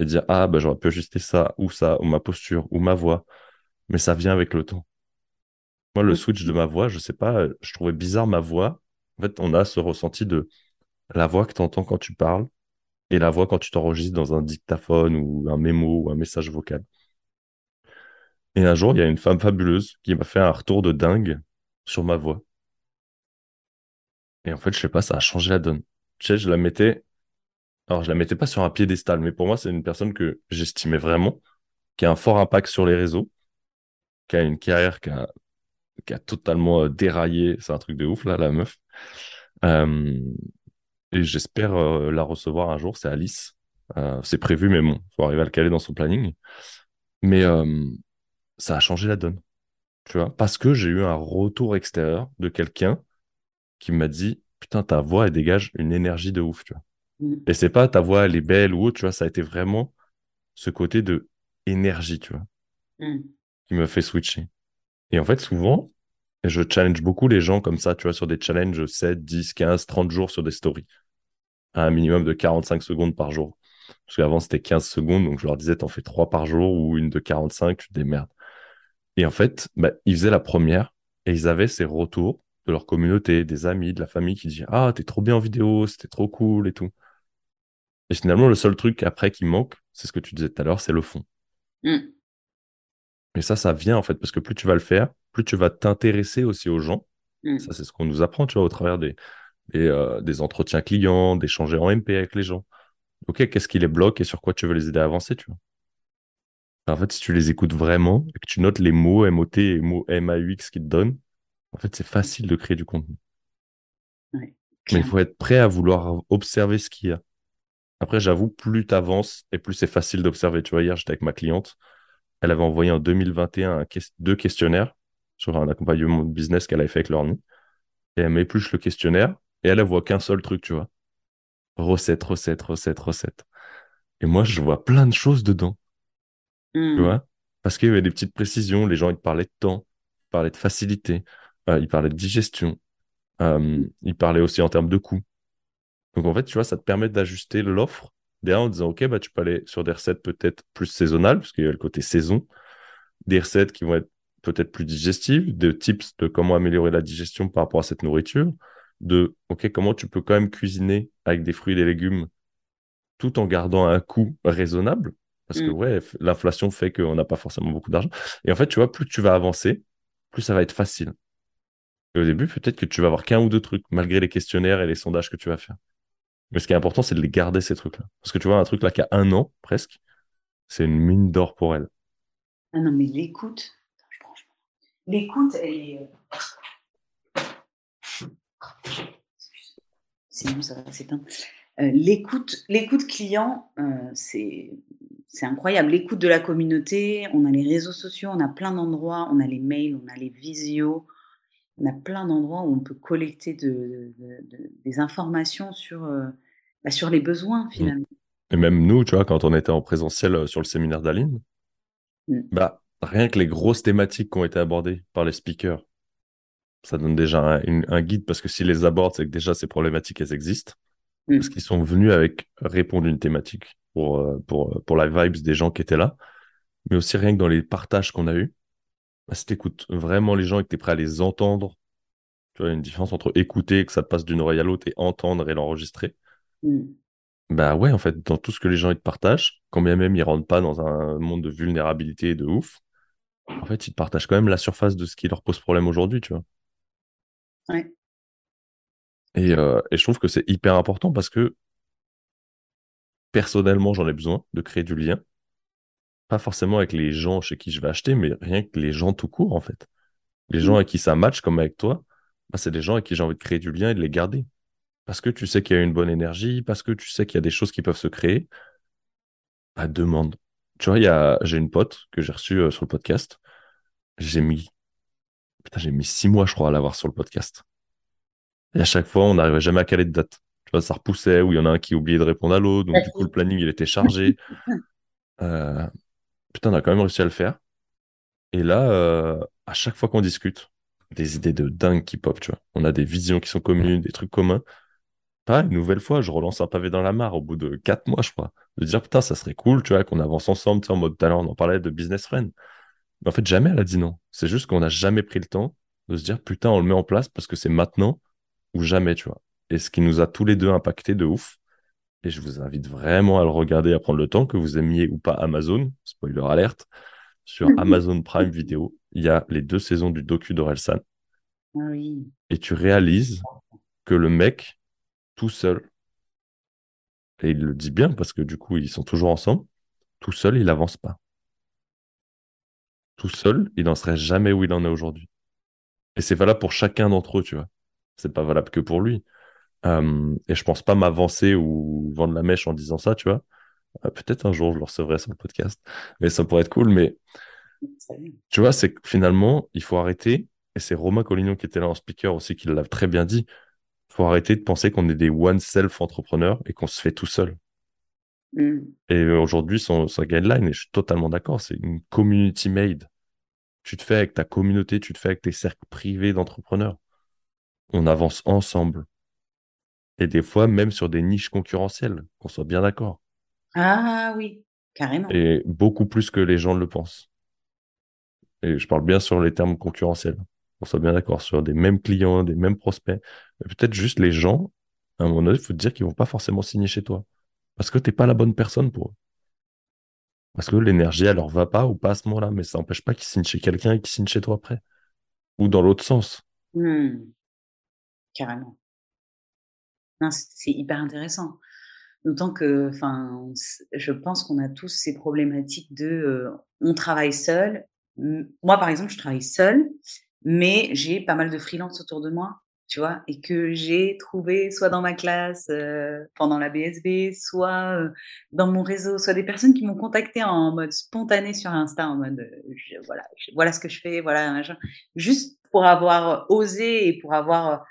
Et dire, ah, bah, j'aurais pu ajuster ça, ou ça, ou ma posture, ou ma voix. Mais ça vient avec le temps. Moi, le switch de ma voix, je sais pas, je trouvais bizarre ma voix. En fait, on a ce ressenti de la voix que tu entends quand tu parles et la voix quand tu t'enregistres dans un dictaphone ou un mémo ou un message vocal. Et un jour, il y a une femme fabuleuse qui m'a fait un retour de dingue sur ma voix. Et en fait, je sais pas, ça a changé la donne. Tu sais, je la mettais. Alors, je la mettais pas sur un piédestal, mais pour moi, c'est une personne que j'estimais vraiment, qui a un fort impact sur les réseaux, qui a une carrière qui a totalement euh, déraillé. C'est un truc de ouf, là, la meuf. Euh, et j'espère euh, la recevoir un jour. C'est Alice. c'est prévu, mais bon, faut arriver à le caler dans son planning. Mais ça a changé la donne. Tu vois, parce que j'ai eu un retour extérieur de quelqu'un qui m'a dit Putain, ta voix, elle dégage une énergie de ouf, tu vois. Et c'est pas ta voix, elle est belle ou autre, tu vois, ça a été vraiment ce côté de énergie, tu vois, mm. qui me fait switcher. Et en fait, souvent, je challenge beaucoup les gens comme ça, tu vois, sur des challenges 7, 10, 15, 30 jours sur des stories. À un minimum de 45 secondes par jour. Parce qu'avant, c'était 15 secondes, donc je leur disais, t'en fais 3 par jour ou une de 45, tu te démerdes. Et en fait, bah, ils faisaient la première et ils avaient ces retours de leur communauté, des amis, de la famille qui disaient Ah, t'es trop bien en vidéo, c'était trop cool et tout. Et finalement, le seul truc après qui manque, c'est ce que tu disais tout à l'heure, c'est le fond. Mm. Et ça, ça vient en fait, parce que plus tu vas le faire, plus tu vas t'intéresser aussi aux gens. Mm. Ça, c'est ce qu'on nous apprend, tu vois, au travers des, des, euh, des entretiens clients, d'échanger en MP avec les gens. Ok, qu'est-ce qui les bloque et sur quoi tu veux les aider à avancer, tu vois? En fait, si tu les écoutes vraiment et que tu notes les mots MOT et mots MAUX qu'ils te donnent, en fait, c'est facile de créer du contenu. Mais il faut être prêt à vouloir observer ce qu'il y a. Après, j'avoue, plus tu avances et plus c'est facile d'observer. Tu vois, hier, j'étais avec ma cliente elle avait envoyé en 2021 deux questionnaires sur un accompagnement de business qu'elle avait fait avec l'orni. Et elle m'épluche le questionnaire et elle, ne voit qu'un seul truc, tu vois. Recette, recette, recette, recette. Et moi, je vois plein de choses dedans. Tu hmm. vois? Parce qu'il y avait des petites précisions. Les gens, ils parlaient de temps, ils parlaient de facilité, euh, ils parlaient de digestion, euh, ils parlaient aussi en termes de coût. Donc, en fait, tu vois, ça te permet d'ajuster l'offre derrière en disant, OK, bah, tu peux aller sur des recettes peut-être plus saisonnales, parce qu'il y a le côté saison, des recettes qui vont être peut-être plus digestives, des tips de comment améliorer la digestion par rapport à cette nourriture, de, OK, comment tu peux quand même cuisiner avec des fruits et des légumes tout en gardant un coût raisonnable, parce que mm. ouais, l'inflation fait qu'on n'a pas forcément beaucoup d'argent. Et en fait, tu vois, plus tu vas avancer, plus ça va être facile. Et au début, peut-être que tu vas avoir qu'un ou deux trucs, malgré les questionnaires et les sondages que tu vas faire. Mais ce qui est important, c'est de les garder, ces trucs-là. Parce que tu vois, un truc là qui a un an, presque, c'est une mine d'or pour elle. Ah non, mais l'écoute, l'écoute, elle est. Sinon, ça va s'éteindre. Euh, l'écoute, l'écoute client, euh, c'est, c'est incroyable. L'écoute de la communauté, on a les réseaux sociaux, on a plein d'endroits, on a les mails, on a les visios, on a plein d'endroits où on peut collecter des informations sur, euh, bah, sur les besoins mmh. finalement. Et même nous, tu vois, quand on était en présentiel euh, sur le séminaire d'Aline, mmh. bah, rien que les grosses thématiques qui ont été abordées par les speakers, ça donne déjà un, guide parce que s'ils les abordent, c'est que déjà ces problématiques, elles existent. Mmh. Parce qu'ils sont venus avec répondre une thématique pour, euh, pour, pour la vibes des gens qui étaient là. Mais aussi rien que dans les partages qu'on a eus, bah, si tu écoutes vraiment les gens et que tu es prêt à les entendre, tu vois, une différence entre écouter, que ça passe d'une oreille à l'autre, et entendre et l'enregistrer. Mm. Bah ouais, en fait, dans tout ce que les gens ils te partagent, quand bien même ils rentrent pas dans un monde de vulnérabilité et de ouf, en fait, ils te partagent quand même la surface de ce qui leur pose problème aujourd'hui, tu vois. Ouais. Et, euh, et je trouve que c'est hyper important parce que personnellement, j'en ai besoin de créer du lien pas forcément avec les gens chez qui je vais acheter, mais rien que les gens tout court, en fait. Les gens mmh. avec qui ça match, comme avec toi, bah, c'est des gens avec qui j'ai envie de créer du lien et de les garder. Parce que tu sais qu'il y a une bonne énergie, parce que tu sais qu'il y a des choses qui peuvent se créer. Bah, demande. tu vois, j'ai une pote que j'ai reçue euh, sur le podcast. J'ai mis, putain, j'ai mis six mois, je crois, à l'avoir sur le podcast. Et à chaque fois, on n'arrivait jamais à caler de date. Tu vois, ça repoussait, ou il y en a un qui oubliait de répondre à l'autre, donc du coup, le planning, il était chargé. Euh, putain, on a quand même réussi à le faire. Et là, euh, à chaque fois qu'on discute, des idées de dingue qui pop, tu vois. On a des visions qui sont communes, des trucs communs. Pas une nouvelle fois, je relance un pavé dans la mare au bout de quatre mois, je crois. De dire, putain, ça serait cool, tu vois, qu'on avance ensemble, tu sais, en mode talent, on en parlait de business friend. Mais en fait, jamais elle a dit non. C'est juste qu'on n'a jamais pris le temps de se dire, putain, on le met en place parce que c'est maintenant ou jamais, tu vois. Et ce qui nous a tous les deux impacté de ouf. Et je vous invite vraiment à le regarder, à prendre le temps, que vous aimiez ou pas Amazon, spoiler alerte, sur Amazon Prime Video, il y a les deux saisons du docu d'Orelsan. Ah oui. Et tu réalises que le mec, tout seul, et il le dit bien parce que du coup, ils sont toujours ensemble, tout seul, il n'avance pas. Tout seul, il n'en serait jamais où il en est aujourd'hui. Et c'est valable pour chacun d'entre eux, tu vois. C'est pas valable que pour lui. Euh, et je pense pas m'avancer ou vendre la mèche en disant ça, tu vois. Euh, peut-être un jour je le recevrai sur le podcast, mais ça pourrait être cool. Mais tu vois, c'est que finalement, il faut arrêter. Et c'est Romain Collignon qui était là en speaker aussi qui l'a très bien dit. Il faut arrêter de penser qu'on est des one-self entrepreneurs et qu'on se fait tout seul. Mm. Et aujourd'hui, son, son guideline, et je suis totalement d'accord, c'est une community made. Tu te fais avec ta communauté, tu te fais avec tes cercles privés d'entrepreneurs. On avance ensemble. Et des fois, même sur des niches concurrentielles, qu'on soit bien d'accord. Ah oui, carrément. Et beaucoup plus que les gens le pensent. Et je parle bien sur les termes concurrentiels. On soit bien d'accord sur des mêmes clients, des mêmes prospects. Peut-être juste les gens, à un moment donné, il faut te dire qu'ils vont pas forcément signer chez toi. Parce que tu n'es pas la bonne personne pour eux. Parce que l'énergie, elle leur va pas ou pas à ce moment-là. Mais ça n'empêche pas qu'ils signent chez quelqu'un et qu'ils signent chez toi après. Ou dans l'autre sens. Mmh. Carrément. C'est hyper intéressant. D'autant que, je pense qu'on a tous ces problématiques de, euh, on travaille seul. Moi, par exemple, je travaille seul, mais j'ai pas mal de freelance autour de moi, tu vois, et que j'ai trouvé soit dans ma classe euh, pendant la BSB, soit euh, dans mon réseau, soit des personnes qui m'ont contacté en mode spontané sur Insta, en mode, voilà, voilà ce que je fais, voilà, juste pour avoir osé et pour avoir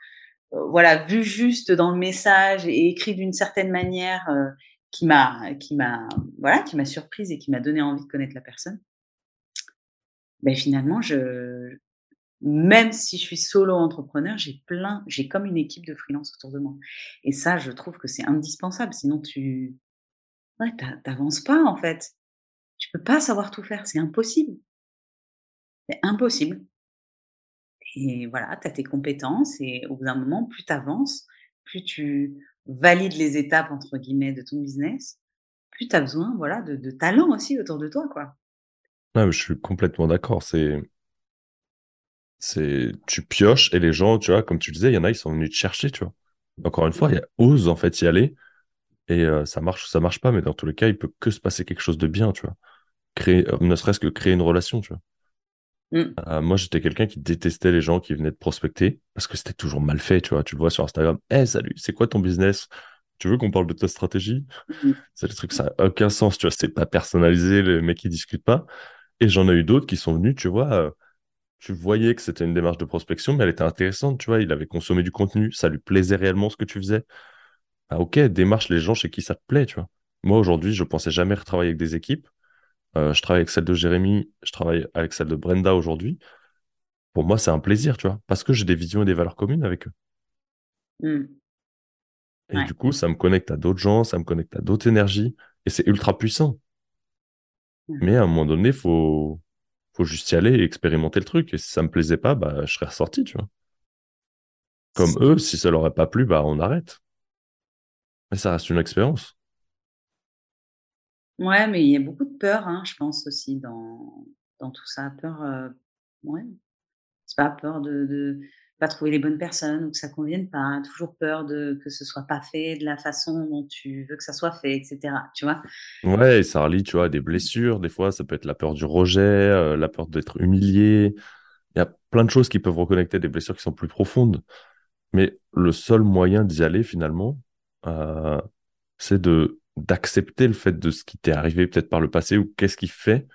euh, voilà, vu juste dans le message et écrit d'une certaine manière euh, qui m'a, qui m'a, voilà, qui m'a surprise et qui m'a donné envie de connaître la personne. Ben finalement, je, même si je suis solo entrepreneur, j'ai plein, j'ai comme une équipe de freelance autour de moi. Et ça, je trouve que c'est indispensable. Sinon, tu, ouais, t'avances pas en fait. Tu peux pas savoir tout faire, c'est impossible. C'est impossible. Et voilà, tu as tes compétences et au bout d'un moment, plus tu avances, plus tu valides les étapes entre guillemets de ton business, plus tu as besoin voilà, de, de, talent aussi autour de toi. Quoi. Je suis complètement d'accord. C'est, c'est, tu pioches et les gens, tu vois, comme tu disais, il y en a, ils sont venus te chercher, tu vois. Encore une fois, il y a, ose en fait y aller et euh, ça marche ou ça marche pas, mais dans tous les cas, il peut que se passer quelque chose de bien, tu vois. Créer, euh, ne serait-ce que créer une relation, tu vois. Mm. Euh, moi, j'étais quelqu'un qui détestait les gens qui venaient de prospecter parce que c'était toujours mal fait, tu vois. Tu le vois sur Instagram. Eh, salut, c'est quoi ton business? Tu veux qu'on parle de ta stratégie? Mm. C'est des trucs, ça n'a aucun sens, tu vois. C'est pas personnalisé, les mecs, ils discutent pas. Et j'en ai eu d'autres qui sont venus, tu vois. Euh, tu voyais que c'était une démarche de prospection, mais elle était intéressante, tu vois. Il avait consommé du contenu, ça lui plaisait réellement ce que tu faisais. Ah, ok, démarche les gens chez qui ça te plaît, tu vois. Moi, aujourd'hui, je pensais jamais retravailler avec des équipes. Euh, je travaille avec celle de Jérémy, je travaille avec celle de Brenda aujourd'hui. Pour moi, c'est un plaisir, tu vois, parce que j'ai des visions et des valeurs communes avec eux. Mmh. Et du coup, ça me connecte à d'autres gens, ça me connecte à d'autres énergies, et c'est ultra puissant. Mmh. Mais à un moment donné, il faut, faut juste y aller et expérimenter le truc. Et si ça me plaisait pas, bah, je serais ressorti, tu vois. Comme eux, si ça leur a pas plu, bah, on arrête. Mais ça reste une expérience. Ouais, mais il y a beaucoup de peur, hein, je pense aussi dans, dans tout ça. Peur, euh, ouais. C'est pas peur de, de pas trouver les bonnes personnes ou que ça convienne pas. Toujours peur de que ce soit pas fait de la façon dont tu veux que ça soit fait, etc. Tu vois? Ouais, et ça relie, tu vois, des blessures. Des fois, ça peut être la peur du rejet, euh, la peur d'être humilié. Il y a plein de choses qui peuvent reconnecter des blessures qui sont plus profondes. Mais le seul moyen d'y aller, finalement, euh, c'est de d'accepter le fait de ce qui t'est arrivé peut-être par le passé ou qu'est-ce qui fait.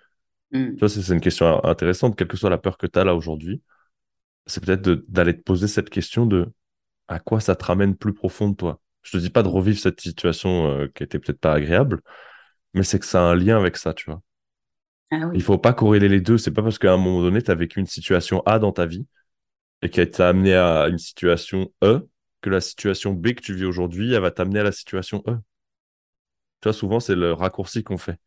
Mmh. Tu vois, c'est une question intéressante, quelle que soit la peur que tu as là aujourd'hui. C'est peut-être d'aller te poser cette question de à quoi ça te ramène plus profond de toi. Je te dis pas de revivre cette situation euh, qui était peut-être pas agréable, mais c'est que ça a un lien avec ça, tu vois. Ah Il faut pas corréler les deux. C'est pas parce qu'à un moment donné, tu as vécu une situation A dans ta vie et qu'elle t'a amené à une situation E que la situation B que tu vis aujourd'hui, elle va t'amener à la situation E. Tu vois, souvent, c'est le raccourci qu'on fait.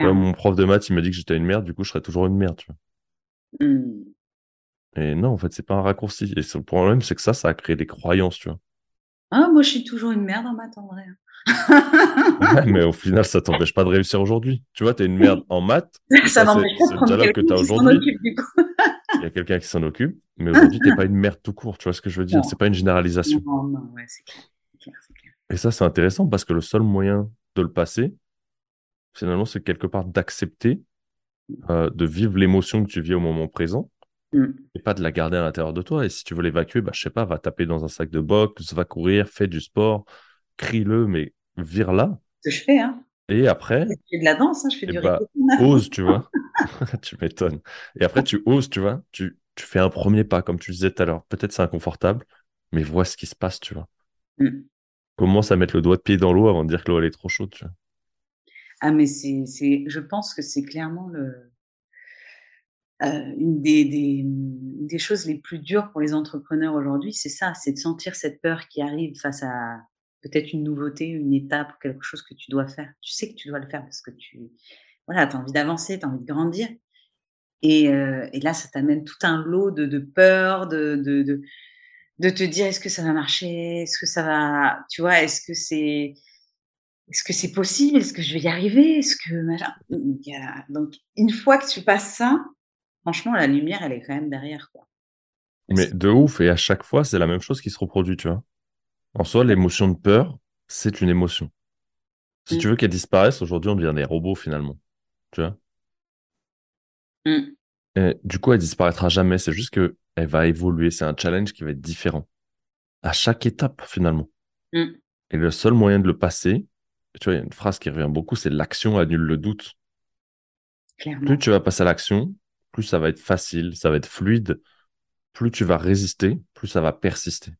mon prof de maths, il m'a dit que j'étais une merde, du coup, je serais toujours une merde, tu vois. Mmh. Et non, en fait, c'est pas un raccourci. Et le problème, c'est que ça, ça a créé des croyances, tu vois. Ah, moi, je suis toujours une merde en maths, en vrai mais au final, ça t'empêche pas de réussir aujourd'hui. Tu vois, tu es une merde en maths. Ça m'empêche pas de prendre que aujourd'hui. Il y a quelqu'un qui s'en occupe, mais aujourd'hui, tu n'es pas une merde tout court. Tu vois ce que je veux dire C'est pas une généralisation. Non, non, ouais, c'est clair. Et ça, c'est intéressant parce que le seul moyen de le passer, finalement, c'est quelque part d'accepter, euh, de vivre l'émotion que tu vis au moment présent mm. et pas de la garder à l'intérieur de toi. Et si tu veux l'évacuer, bah, je sais pas, va taper dans un sac de boxe, va courir, fais du sport, crie-le, mais vire là. Ce que je fais, hein. Et après. Je fais de la danse, hein, je fais du bah, Ose, tu vois. tu m'étonnes. Et après, tu oses, tu vois. Tu, tu fais un premier pas, comme tu disais tout à l'heure. Peut-être c'est inconfortable, mais vois ce qui se passe, tu vois. Mm. Commence à mettre le doigt de pied dans l'eau avant de dire que l'eau elle est trop chaude, tu vois. Ah, mais c'est, c'est, je pense que c'est clairement le, euh, une des, des, choses les plus dures pour les entrepreneurs aujourd'hui, c'est ça, c'est de sentir cette peur qui arrive face à peut-être une nouveauté, une étape ou quelque chose que tu dois faire. Tu sais que tu dois le faire parce que tu voilà, as envie d'avancer, tu as envie de grandir. Et, euh, et là, ça t'amène tout un lot de, de peur, de, de, de, de, te dire est-ce que ça va marcher, est-ce que ça va, tu vois, est-ce que c'est est-ce que c'est possible, est-ce que je vais y arriver, est-ce que donc une fois que tu passes ça, franchement, la lumière, elle est quand même derrière, quoi. Mais de ouf, et à chaque fois, c'est la même chose qui se reproduit, tu vois. En soi, l'émotion de peur, c'est une émotion. Si mm. tu veux qu'elle disparaisse, aujourd'hui, on devient des robots finalement. Tu vois? Mm. et, Du coup, elle disparaîtra jamais. C'est juste que elle va évoluer. C'est un challenge qui va être différent à chaque étape finalement. Mm. Et le seul moyen de le passer, tu vois, il y a une phrase qui revient beaucoup, c'est l'action annule le doute. Plus tu vas passer à l'action, plus ça va être facile, ça va être fluide. Plus tu vas résister, plus ça va persister.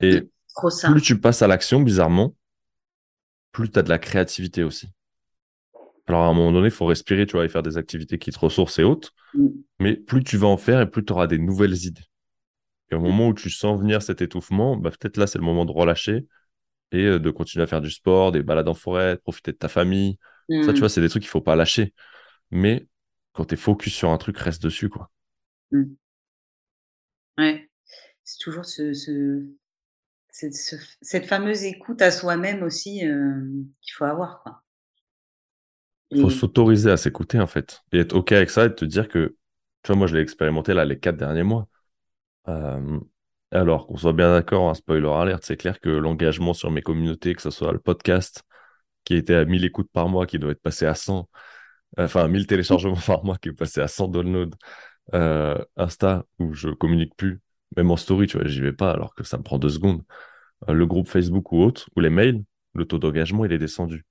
Et plus tu passes à l'action, bizarrement, plus tu as de la créativité aussi. Alors à un moment donné, il faut respirer, tu vois, et faire des activités qui te ressourcent et autres. Mm. Mais plus tu vas en faire et plus tu auras des nouvelles idées. Et au moment où tu sens venir cet étouffement, bah, peut-être là, c'est le moment de relâcher et euh, de continuer à faire du sport, des balades en forêt, profiter de ta famille. Ça, tu mm. vois, c'est des trucs qu'il faut pas lâcher. Mais quand tu es focus sur un truc, reste dessus, quoi. Mm. Ouais. C'est toujours ce, cette fameuse écoute à soi-même aussi euh, qu'il faut avoir. Quoi. Il faut s'autoriser à s'écouter en fait et être OK avec ça et te dire que, tu vois, moi je l'ai expérimenté là les quatre derniers mois. Euh, alors qu'on soit bien d'accord, un spoiler alert, c'est clair que l'engagement sur mes communautés, que ce soit le podcast qui était à 1000 écoutes par mois, qui doit être passé à 100, enfin 1000 téléchargements par mois, qui est passé à 100 downloads, euh, Insta où je communique plus, même en story, tu vois, j'y vais pas alors que ça me prend deux secondes. Euh, le groupe Facebook ou autre, ou les mails, le taux d'engagement, il est descendu.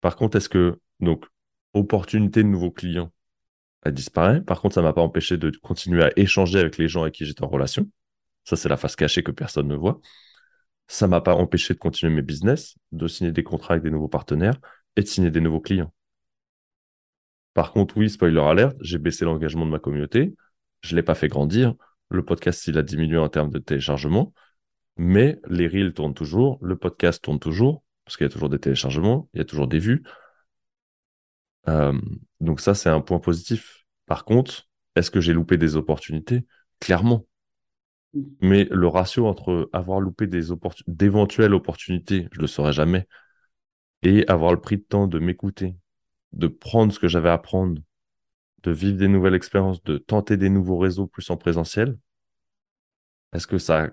Par contre, est-ce que, donc, opportunité de nouveaux clients, a disparu? Par contre, ça m'a pas empêché de continuer à échanger avec les gens avec qui j'étais en relation. Ça, c'est la face cachée que personne ne voit. Ça m'a pas empêché de continuer mes business, de signer des contrats avec des nouveaux partenaires et de signer des nouveaux clients. Par contre, oui, spoiler alert, j'ai baissé l'engagement de ma communauté. Je l'ai pas fait grandir. Le podcast, il a diminué en termes de téléchargement, mais les reels tournent toujours, le podcast tourne toujours, parce qu'il y a toujours des téléchargements, il y a toujours des vues. Euh, donc ça, c'est un point positif. Par contre, est-ce que j'ai loupé des opportunités? Clairement. Mais le ratio entre avoir loupé d'éventuelles opportunités, je ne le saurais jamais, et avoir le prix de temps de m'écouter, de prendre ce que j'avais à prendre, de vivre des nouvelles expériences, de tenter des nouveaux réseaux plus en présentiel, est-ce que ça a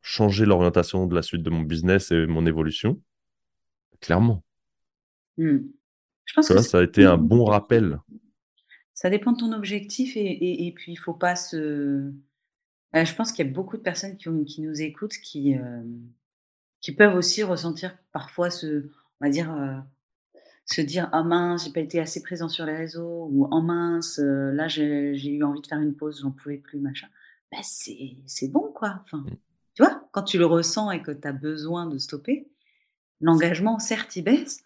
changé l'orientation de la suite de mon business et mon évolution? Clairement. Hmm. Je pense que ça a été un bon rappel. Ça dépend de ton objectif et, puis il faut pas se. Euh, je pense qu'il y a beaucoup de personnes qui, nous écoutent qui, euh, qui peuvent aussi ressentir parfois ce, on va dire, euh, se dire ah mince, j'ai pas été assez présent sur les réseaux ou oh mince, euh, là j'ai eu envie de faire une pause, j'en pouvais plus, machin. Ben, c'est bon quoi. Enfin, mmh. tu vois, quand tu le ressens et que tu as besoin de stopper, l'engagement certes il baisse,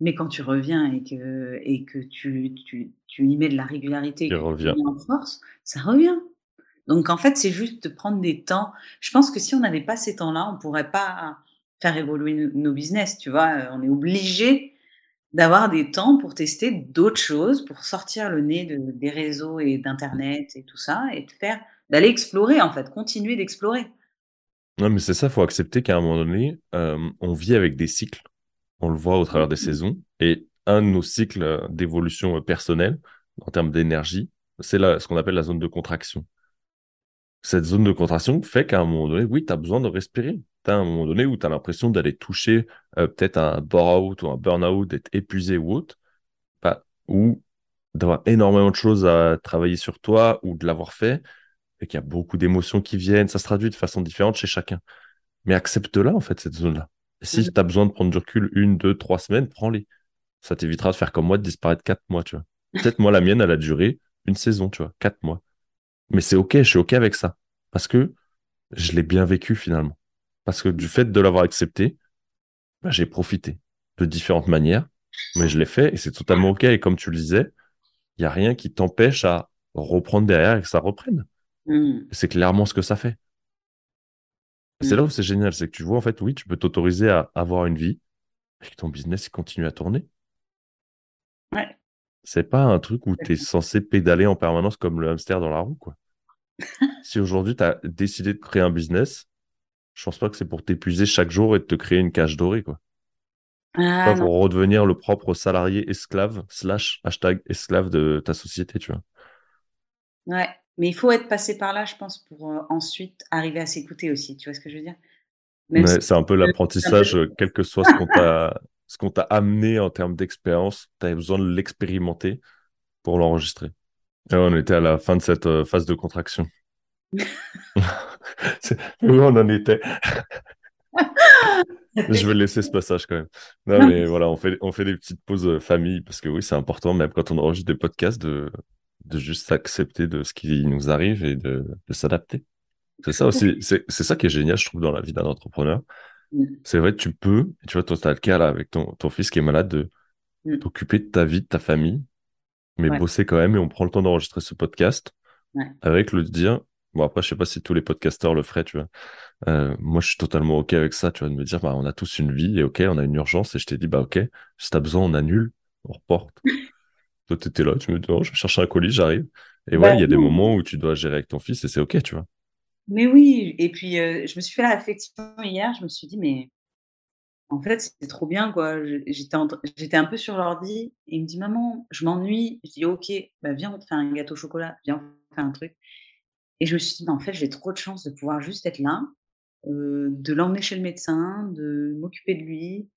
mais quand tu reviens et que, et que tu, tu, tu y mets de la régularité, et que tu en force, ça revient. Donc en fait, c'est juste de prendre des temps. Je pense que si on n'avait pas ces temps-là, on pourrait pas faire évoluer nos business, tu vois. On est obligé d'avoir des temps pour tester d'autres choses, pour sortir le nez de, des réseaux et d'internet et tout ça, et de faire, d'aller explorer en fait, continuer d'explorer. Non, mais c'est ça, il faut accepter qu'à un moment donné, euh, on vit avec des cycles. On le voit au travers des mmh. saisons. Et un de nos cycles d'évolution personnelle, en termes d'énergie, c'est ce qu'on appelle la zone de contraction. Cette zone de contraction fait qu'à un moment donné, oui, tu as besoin de respirer à un moment donné où tu as l'impression d'aller toucher euh, peut-être un bore-out ou un burn-out, d'être épuisé ou autre, bah, ou d'avoir énormément de choses à travailler sur toi ou de l'avoir fait, et qu'il y a beaucoup d'émotions qui viennent, ça se traduit de façon différente chez chacun. Mais accepte-la, en fait, cette zone-là. Si mmh. tu as besoin de prendre du recul une, deux, trois semaines, prends-les. Ça t'évitera de faire comme moi, de disparaître quatre mois, tu vois. Peut-être moi, la mienne, elle a duré une saison, tu vois, quatre mois. Mais c'est OK, je suis OK avec ça. Parce que je l'ai bien vécu finalement. Parce que du fait de l'avoir accepté, bah, j'ai profité de différentes manières, mais je l'ai fait et c'est totalement OK. Et comme tu le disais, il n'y a rien qui t'empêche à reprendre derrière et que ça reprenne. Mmh. C'est clairement ce que ça fait. C'est là où c'est génial, c'est que tu vois, en fait, oui, tu peux t'autoriser à avoir une vie et que ton business continue à tourner. Ouais. C'est pas un truc où tu es censé pédaler en permanence comme le hamster dans la roue, quoi. si aujourd'hui tu as décidé de créer un business, je pense pas que c'est pour t'épuiser chaque jour et de te créer une cage dorée, quoi. Ah, pas pour redevenir le propre salarié esclave, slash hashtag esclave de ta société, tu vois. Ouais, mais il faut être passé par là, je pense, pour euh, ensuite arriver à s'écouter aussi. Tu vois ce que je veux dire? C'est un peu l'apprentissage, quel que soit ce qu'on t'a ce qu'on t'a amené en termes d'expérience, tu as besoin de l'expérimenter pour l'enregistrer. Et on était à la fin de cette euh, phase de contraction. Où on en était. je vais laisser ce passage quand même. Non, mais voilà, on fait, on fait des petites pauses euh, famille parce que oui, c'est important, même quand on enregistre des podcasts, de, de juste accepter de ce qui nous arrive et de, de s'adapter. C'est ça aussi, c'est ça qui est génial, je trouve, dans la vie d'un entrepreneur. Mm. C'est vrai, tu peux, tu vois, toi, tu as le cas là avec ton, ton fils qui est malade, de mm. t'occuper de ta vie, de ta famille, mais bosser quand même et on prend le temps d'enregistrer ce podcast avec le dire, Bon, après, je sais pas si tous les podcasteurs le feraient, tu vois. Euh, moi, je suis totalement OK avec ça, tu vois, de me dire, bah, on a tous une vie et OK, on a une urgence et je t'ai dit, bah, OK, si t'as besoin, on annule, on reporte. Toi, t'étais là, tu me dis, oh, je vais chercher un colis, j'arrive. Et ouais, bah, il y a des moments où tu dois gérer avec ton fils et c'est OK, tu vois. Mais oui, et puis, je me suis fait la réflexion hier, je me suis dit, mais en fait, c'était trop bien, quoi. J'étais, un peu sur l'ordi et il me dit, maman, je m'ennuie. Je dis, OK, bah, viens, on te fait un gâteau au chocolat, viens, on fait un truc. Et je me suis dit: «En fait, j'ai trop de chance de pouvoir juste être là, de l'emmener chez le médecin, de m'occuper de lui».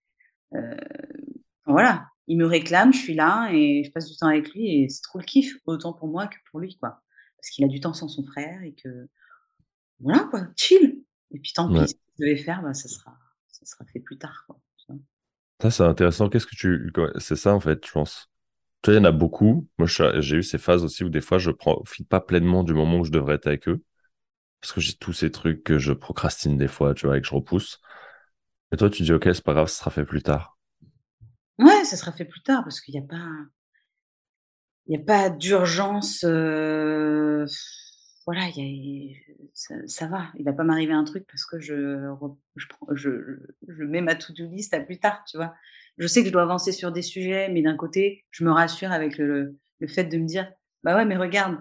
voilà, il me réclame, je suis là et je passe du temps avec lui et c'est trop le kiff, autant pour moi que pour lui, quoi. Parce qu'il a du temps sans son frère et que voilà, quoi, chill. Et puis tant pis, que je devais faire, bah, ça sera ça sera fait plus tard, quoi, Ça, c'est intéressant. Qu'est-ce que tu c'est ça, en fait, je pense. Tu vois, il y en a beaucoup. Moi, j'ai eu ces phases aussi où des fois, je profite pas pleinement du moment où je devrais être avec eux. Parce que j'ai tous ces trucs que je procrastine des fois, tu vois, et que je repousse. Et toi, tu dis, OK, c'est pas grave, ça sera fait plus tard. Ouais, ça sera fait plus tard parce qu'il n'y a pas, il y a pas d'urgence. Euh, voilà, ça, va. Il va pas m'arriver un truc parce que je, je, mets ma to-do list à plus tard, tu vois je sais que je dois avancer sur des sujets, mais d'un côté, je me rassure avec le, le, fait de me dire, bah ouais, mais regarde,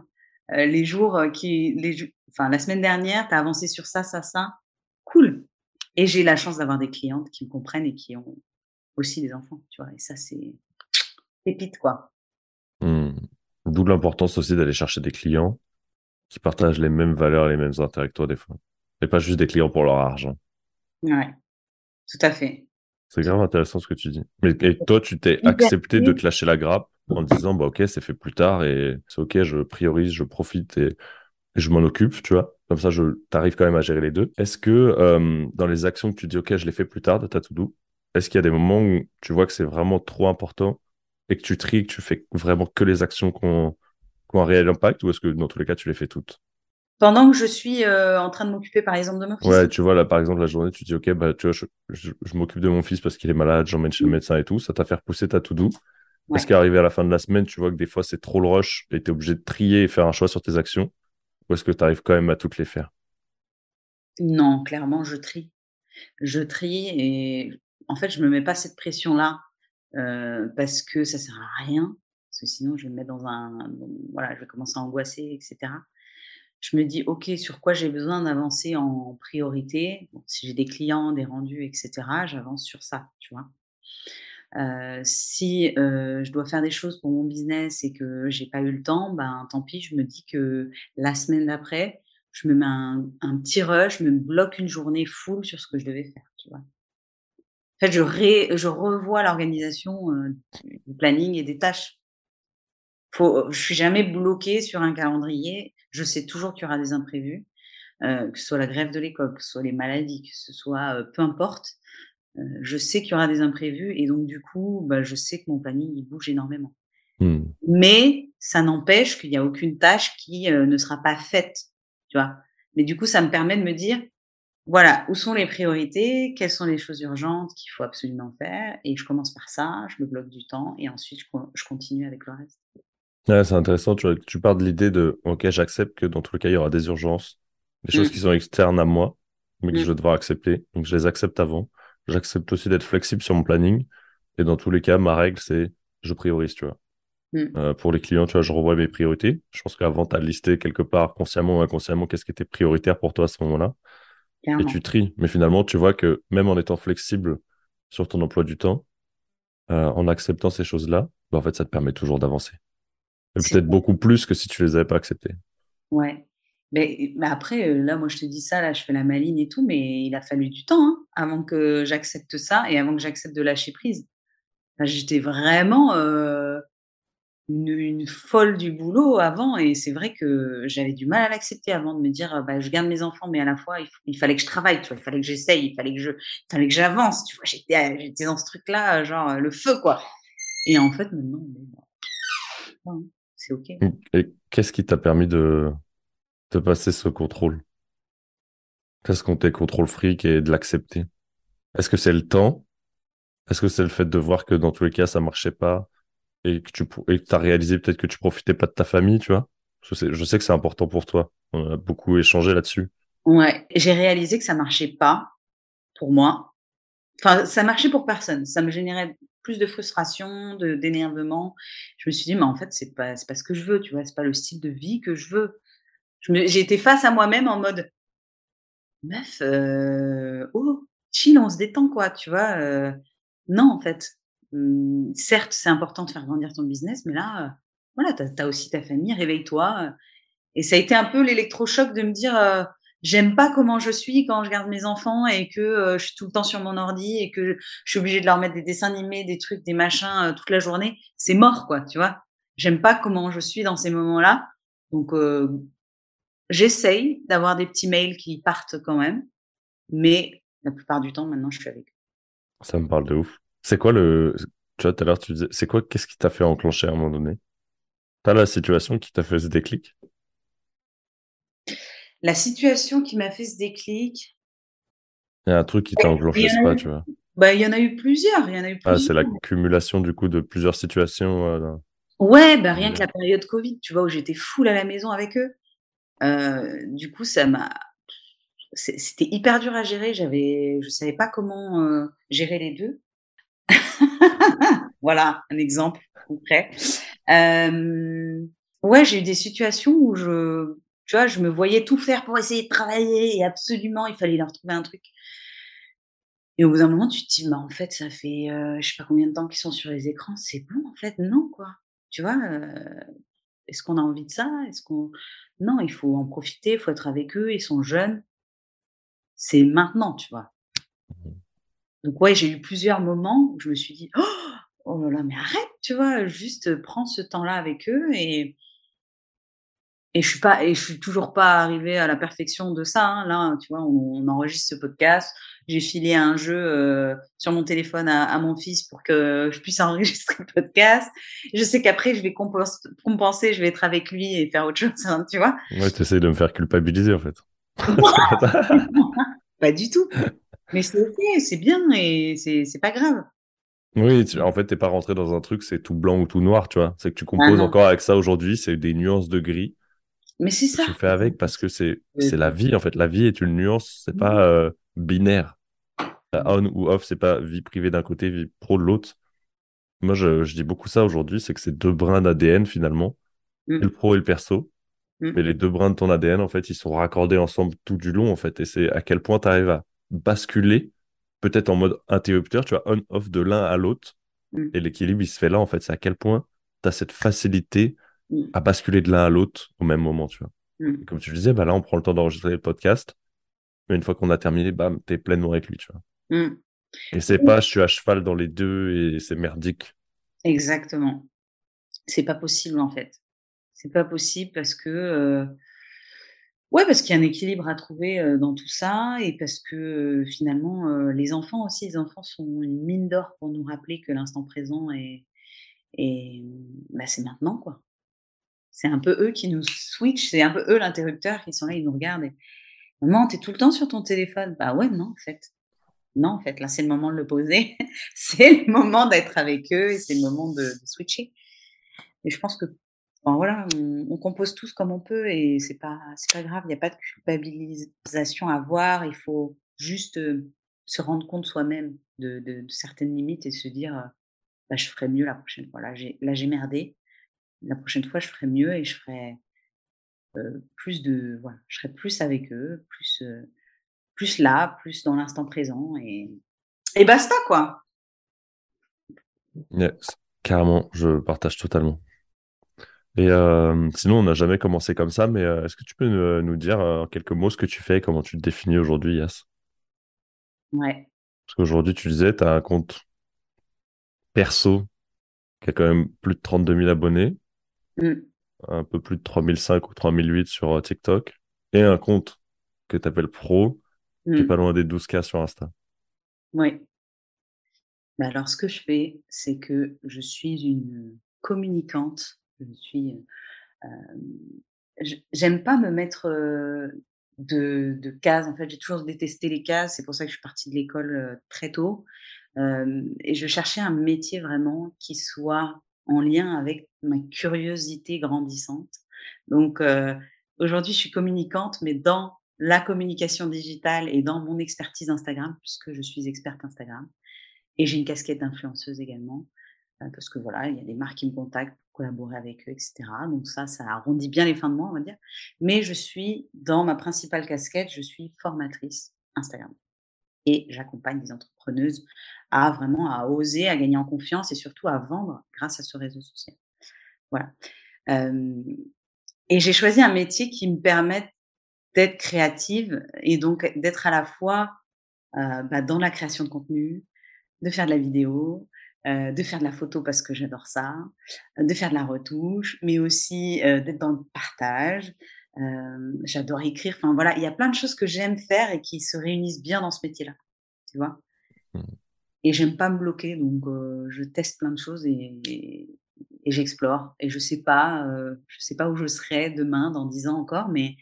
euh, les jours euh, qui, les, enfin la semaine dernière, tu as avancé sur ça, ça, ça, cool. Et j'ai la chance d'avoir des clientes qui me comprennent et qui ont aussi des enfants, tu vois. Et ça, c'est pépite, quoi. Mmh. D'où l'importance aussi d'aller chercher des clients qui partagent les mêmes valeurs, les mêmes intérêts que toi, des fois. Et pas juste des clients pour leur argent. Ouais, tout à fait. C'est grave intéressant ce que tu dis. Mais et toi, tu t'es accepté de te lâcher la grappe en disant, bah ok, c'est fait plus tard et c'est ok, je priorise, je profite et, je m'en occupe, tu vois. Comme ça, tu arrives quand même à gérer les deux. Est-ce que euh, dans les actions que tu dis, OK, je les fais plus tard de ta to-do, est-ce qu'il y a des moments où tu vois que c'est vraiment trop important et que tu tries, que tu fais vraiment que les actions qui ont, un réel impact ou est-ce que dans tous les cas, tu les fais toutes? Pendant que je suis euh, en train de m'occuper, par exemple, de mon fils Ouais, tu vois, là, par exemple, la journée, tu dis, OK, bah, tu vois, je, m'occupe de mon fils parce qu'il est malade, j'emmène chez le mmh. médecin et tout, ça t'a fait repousser ta to-do. Est-ce qu'arrivé à la fin de la semaine, tu vois que des fois, c'est trop le rush et tu es obligé de trier et faire un choix sur tes actions? Ou est-ce que tu arrives quand même à toutes les faire? Non, clairement, je trie. Je trie et en fait, je me mets pas cette pression-là euh, parce que ça sert à rien. Parce que sinon, je vais me dans un. Voilà, je vais commencer à angoisser, etc. Je me dis, OK, sur quoi j'ai besoin d'avancer en priorité? Si j'ai des clients, des rendus, etc., j'avance sur ça, tu vois. Euh, si euh, je dois faire des choses pour mon business et que j'ai pas eu le temps, ben tant pis, je me dis que la semaine d'après, je me mets un, petit rush, je me bloque une journée full sur ce que je devais faire, tu vois. En fait, je, je revois l'organisation euh, du planning et des tâches. Faut, je suis jamais bloquée sur un calendrier. Je sais toujours qu'il y aura des imprévus, que ce soit la grève de l'école, que ce soit les maladies, que ce soit peu importe. Euh, je sais qu'il y aura des imprévus et donc du coup, bah, je sais que mon planning il bouge énormément. Mmh. Mais ça n'empêche qu'il n'y a aucune tâche qui euh, ne sera pas faite, tu vois. Mais du coup, ça me permet de me dire, voilà, où sont les priorités, quelles sont les choses urgentes qu'il faut absolument faire, et je commence par ça, je me bloque du temps, et ensuite je, continue avec le reste. Ouais, c'est intéressant, tu, tu pars de l'idée de, ok, j'accepte que dans tous les cas, il y aura des urgences, des choses mmh. qui sont externes à moi, mais que je mmh. vais devoir accepter, donc je les accepte avant. J'accepte aussi d'être flexible sur mon planning. Et dans tous les cas, ma règle, c'est je priorise, tu vois. Mm. Euh, pour les clients, tu vois, je revois mes priorités. Je pense qu'avant, tu as listé quelque part, consciemment ou inconsciemment, qu'est-ce qui était prioritaire pour toi à ce moment-là. Et tu tries. Mais finalement, tu vois que même en étant flexible sur ton emploi du temps, euh, en acceptant ces choses-là, bah, en fait, ça te permet toujours d'avancer. Peut-être beaucoup plus que si tu les avais pas acceptées. Ouais. Mais, après, euh, là, moi, je te dis ça, là, je fais la maline et tout, mais il a fallu du temps hein, avant que j'accepte ça et avant que j'accepte de lâcher prise. J'étais vraiment euh, une, folle du boulot avant et c'est vrai que j'avais du mal à l'accepter avant de me dire, bah, je garde mes enfants, mais à la fois, il, fallait que je travaille, tu vois, il fallait que j'essaye, il fallait que je, il fallait que j'avance, tu vois, j'étais, j'étais dans ce truc-là, genre le feu, quoi. Et en fait, maintenant, hein, c'est OK. Et qu'est-ce qui t'a permis de, de passer ce contrôle? Qu'est-ce qu'on t'est contrôle fric et de l'accepter? Est-ce que c'est le temps? Est-ce que c'est le fait de voir que dans tous les cas ça marchait pas et que tu as réalisé peut-être que tu profitais pas de ta famille, tu vois? Je sais que c'est important pour toi. On a beaucoup échangé là-dessus. Ouais, j'ai réalisé que ça marchait pas pour moi. Enfin, ça marchait pour personne. Ça me générait plus de frustration, d'énervement. Je me suis dit, mais en fait, c'est pas, pas ce que je veux, tu vois, c'est pas le style de vie que je veux. J'ai été face à moi-même en mode meuf, euh, oh, chill, on se détend, quoi, tu vois. Euh, non, en fait. Mmh, certes, c'est important de faire grandir ton business, mais là, euh, voilà, tu as, aussi ta famille, réveille-toi. Et ça a été un peu l'électrochoc de me dire j'aime pas comment je suis quand je garde mes enfants et que je suis tout le temps sur mon ordi et que je suis obligée de leur mettre des dessins animés, des trucs, des machins toute la journée. C'est mort, quoi, tu vois. J'aime pas comment je suis dans ces moments-là. Donc, J'essaye d'avoir des petits mails qui partent quand même, mais la plupart du temps, maintenant, je suis avec. Ça me parle de ouf. C'est quoi le. Tu vois, tout à l'heure, tu disais, c'est quoi, qu'est-ce qui t'a fait enclencher à un moment donné? T'as la situation qui t'a fait ce déclic? La situation qui m'a fait ce déclic. Il y a un truc qui t'a enclenché, pas, tu vois? Bah, il y en a eu plusieurs. Il y en a eu Ah, c'est l'accumulation du coup de plusieurs situations. Euh, ouais, bah, rien que la période Covid, tu vois, où j'étais full à la maison avec eux. Euh, du coup, ça m'a c'était hyper dur à gérer. J'avais, je savais pas comment euh, gérer les deux. voilà un exemple concret. Ouais, j'ai eu des situations où je, tu vois, je me voyais tout faire pour essayer de travailler et absolument, il fallait leur trouver un truc. Et au bout d'un moment, tu te dis, bah, en fait, ça fait, je sais pas combien de temps qu'ils sont sur les écrans, c'est bon, en fait, non, quoi. Tu vois, est-ce qu'on a envie de ça? Est-ce qu'on non, il faut en profiter, il faut être avec eux, ils sont jeunes. C'est maintenant, tu vois. Donc ouais, j'ai eu plusieurs moments où je me suis dit oh, oh là là, mais arrête, tu vois, juste prends ce temps-là avec eux et et je suis pas et je suis toujours pas arrivée à la perfection de ça. Hein. Là, tu vois, on, enregistre ce podcast. J'ai filé un jeu euh, sur mon téléphone à, mon fils pour que je puisse enregistrer le podcast. Je sais qu'après, je vais compenser, je vais être avec lui et faire autre chose, hein, tu vois. Ouais, tu essaies de me faire culpabiliser en fait. pas du tout. Mais c'est ok, c'est bien et c'est pas grave. Oui, en fait, t'es pas rentré dans un truc, c'est tout blanc ou tout noir, tu vois. C'est que tu composes ah encore avec ça aujourd'hui, c'est des nuances de gris. Mais c'est ça. Tu fais avec parce que c'est c'est la vie en fait. La vie est une nuance, c'est pas euh, binaire. On ou off, c'est pas vie privée d'un côté, vie pro de l'autre. Moi, je, dis beaucoup ça aujourd'hui, c'est que c'est deux brins d'ADN finalement, mm. le pro et le perso. Mm. Mais les deux brins de ton ADN, en fait, ils sont raccordés ensemble tout du long en fait. Et c'est à quel point tu arrives à basculer, peut-être en mode interrupteur, tu vois, on-off de l'un à l'autre. Mm. Et l'équilibre, il se fait là en fait. C'est à quel point tu as cette facilité Mm. à basculer de l'un à l'autre au même moment, tu vois. Mm. Comme tu le disais, bah là, on prend le temps d'enregistrer le podcast, mais une fois qu'on a terminé, bam, t'es pleinement avec lui, tu vois. Mm. Et c'est pas, je suis à cheval dans les deux et c'est merdique. Exactement. C'est pas possible, en fait. C'est pas possible parce que, euh, ouais, parce qu'il y a un équilibre à trouver euh, dans tout ça et parce que euh, finalement, les enfants aussi, les enfants sont une mine d'or pour nous rappeler que l'instant présent est, et bah, c'est maintenant, quoi c'est un peu eux qui nous switchent, c'est un peu eux l'interrupteur qui sont là, ils nous regardent. Et, Maman, t'es tout le temps sur ton téléphone? Bah ouais, non, en fait. Non, en fait, là, c'est le moment de le poser. c'est le moment d'être avec eux et c'est le moment de, switcher. Et je pense que, voilà, on, compose tous comme on peut et c'est pas, pas grave. Il n'y a pas de culpabilisation à avoir. Il faut juste euh, se rendre compte soi-même de, certaines limites et se dire, euh, bah, je ferai mieux la prochaine fois. Là, j'ai, là, j'ai merdé la prochaine fois, je ferai mieux et je ferai plus de. Voilà, je serai plus avec eux, plus, plus là, plus dans l'instant présent et, et basta, quoi. carrément, je partage totalement. Et sinon, on n'a jamais commencé comme ça, mais est-ce que tu peux nous, dire en quelques mots ce que tu fais et comment tu te définis aujourd'hui, Yas? Ouais. Parce qu'aujourd'hui, tu disais, tu as un compte perso qui a quand même plus de 32 000 abonnés. Mm. Un peu plus de 3005 ou 3008 sur euh, TikTok. Et un compte que tu appelles pro, qui est mm. pas loin des 12K sur Insta. Oui. Bah, alors, ce que je fais, c'est que je suis une communicante. Je suis. Euh, j'aime pas me mettre euh, de, de, cases. En fait, j'ai toujours détesté les cases. C'est pour ça que je suis partie de l'école très tôt. et je cherchais un métier vraiment qui soit en lien avec ma curiosité grandissante. Donc euh, aujourd'hui, je suis communicante, mais dans la communication digitale et dans mon expertise Instagram, puisque je suis experte Instagram. Et j'ai une casquette d'influenceuse également, euh, parce que voilà, il y a des marques qui me contactent pour collaborer avec eux, etc. Donc ça, ça arrondit bien les fins de mois, on va dire. Mais je suis, dans ma principale casquette, je suis formatrice Instagram et j'accompagne les entrepreneuses à vraiment à oser, à gagner en confiance et surtout à vendre grâce à ce réseau social. Voilà. et j'ai choisi un métier qui me permet d'être créative et donc d'être à la fois bah, dans la création de contenu, de faire de la vidéo, de faire de la photo parce que j'adore ça, de faire de la retouche, mais aussi d'être dans le partage, j'adore écrire. Enfin voilà, il y a plein de choses que j'aime faire et qui se réunissent bien dans ce métier-là. Tu vois mmh. Et j'aime pas me bloquer, donc je teste plein de choses et, j'explore. Et je sais pas, je sais pas où je serai demain, dans dix ans encore, mais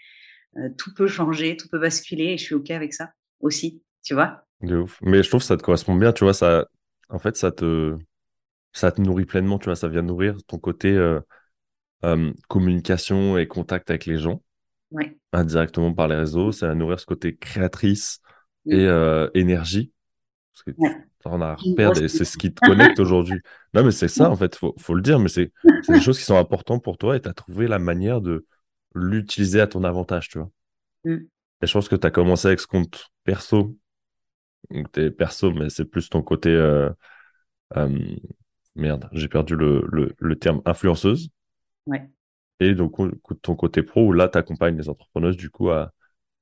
tout peut changer, tout peut basculer et je suis ok avec ça aussi. Tu vois De ouf. Mais je trouve que ça te correspond bien. Tu vois, ça, en fait, ça te, ça te nourrit pleinement. Tu vois, ça vient nourrir ton côté communication et contact avec les gens. Indirectement par les réseaux, ça va nourrir ce côté créatrice et énergie. Parce que on a à c'est ce qui te connecte aujourd'hui. Non, mais c'est ça, en fait, faut, faut le dire, mais c'est des choses qui sont importantes pour toi et tu as trouvé la manière de l'utiliser à ton avantage, tu vois. Mm. Et je pense que tu as commencé avec ce compte perso. Tu es perso, mais c'est plus ton côté. merde, j'ai perdu le, le, terme influenceuse. Ouais. Et donc, ton côté pro, où là, tu accompagnes les entrepreneuses, du coup, à,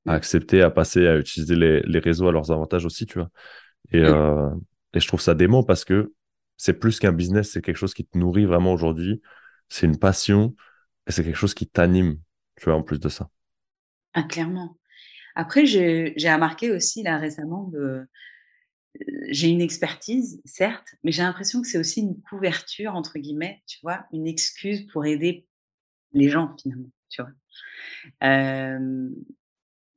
à, mm. accepter, à passer, à utiliser les, les, réseaux à leurs avantages aussi, tu vois. Et, mm. euh, et je trouve ça dément parce que c'est plus qu'un business, c'est quelque chose qui te nourrit vraiment aujourd'hui. C'est une passion et c'est quelque chose qui t'anime. tu vois, en plus de ça. Ah, clairement. Après, j'ai remarqué aussi là récemment de j'ai une expertise, certes, mais j'ai l'impression que c'est aussi une couverture, entre guillemets, tu vois, une excuse pour aider les gens, finalement, tu vois.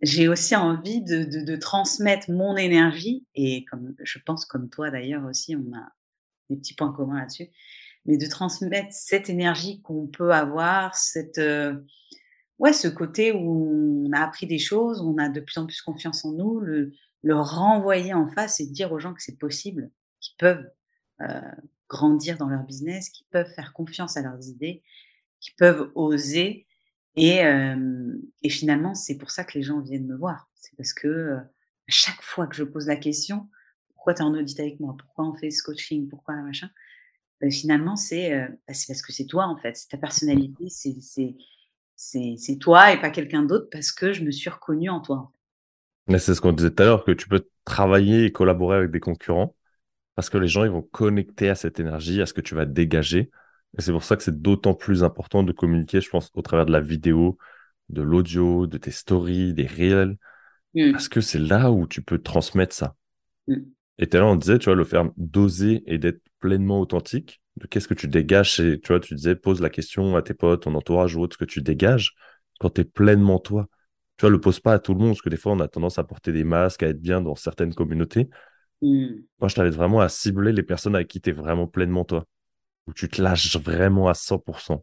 j'ai aussi envie de, transmettre mon énergie, et comme je pense comme toi d'ailleurs aussi, on a des petits points communs là-dessus, mais de transmettre cette énergie qu'on peut avoir, cette, ouais, ce côté où on a appris des choses, on a de plus en plus confiance en nous, le, renvoyer en face et dire aux gens que c'est possible, qu'ils peuvent grandir dans leur business, qu'ils peuvent faire confiance à leurs idées, qu'ils peuvent oser. Et, euh, finalement, c'est pour ça que les gens viennent me voir. C'est parce que euh, chaque fois que je pose la question, pourquoi tu es en audit avec moi? Pourquoi on fait ce coaching? Pourquoi machin? Ben, Finalement, c'est bah, parce que c'est toi, en fait. C'est ta personnalité, c'est toi et pas quelqu'un d'autre parce que je me suis reconnue en toi. Mais c'est ce qu'on disait tout à l'heure, que tu peux travailler et collaborer avec des concurrents parce que les gens ils vont connecter à cette énergie, à ce que tu vas dégager. Et c'est pour ça que c'est d'autant plus important de communiquer, je pense, au travers de la vidéo, de l'audio, de tes stories, des réels, mmh. parce que c'est là où tu peux transmettre ça. Mmh. Et tout à l'heure, on disait, tu vois, le faire d'oser et d'être pleinement authentique, de qu'est-ce que tu dégages, et tu vois, tu disais, pose la question à tes potes, ton entourage ou autre, ce que tu dégages quand tu es pleinement toi tu vois, le pose pas à tout le monde, parce que des fois, on a tendance à porter des masques, à être bien dans certaines communautés. Mmh. Moi, je t'invite vraiment à cibler les personnes avec qui tu es vraiment pleinement toi, où tu te lâches vraiment à 100%.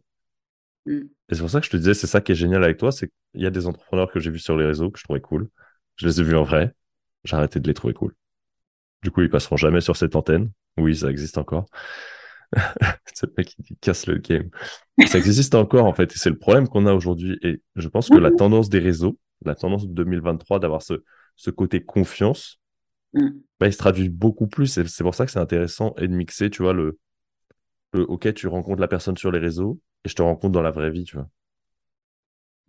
Mmh. Et c'est pour ça que je te disais, c'est ça qui est génial avec toi, c'est qu'il y a des entrepreneurs que j'ai vus sur les réseaux que je trouvais cool. Je les ai vus en vrai. J'ai arrêté de les trouver cool. Du coup, ils passeront jamais sur cette antenne. Oui, ça existe encore. ce mec qui casse le game. Ça existe encore en fait, et c'est le problème qu'on a aujourd'hui. Et je pense que la tendance des réseaux, la tendance de 2023 d'avoir ce, ce côté confiance, mm. bah, il se traduit beaucoup plus. Et c'est pour ça que c'est intéressant et de mixer, tu vois, le, OK, tu rencontres la personne sur les réseaux et je te rencontre dans la vraie vie, tu vois.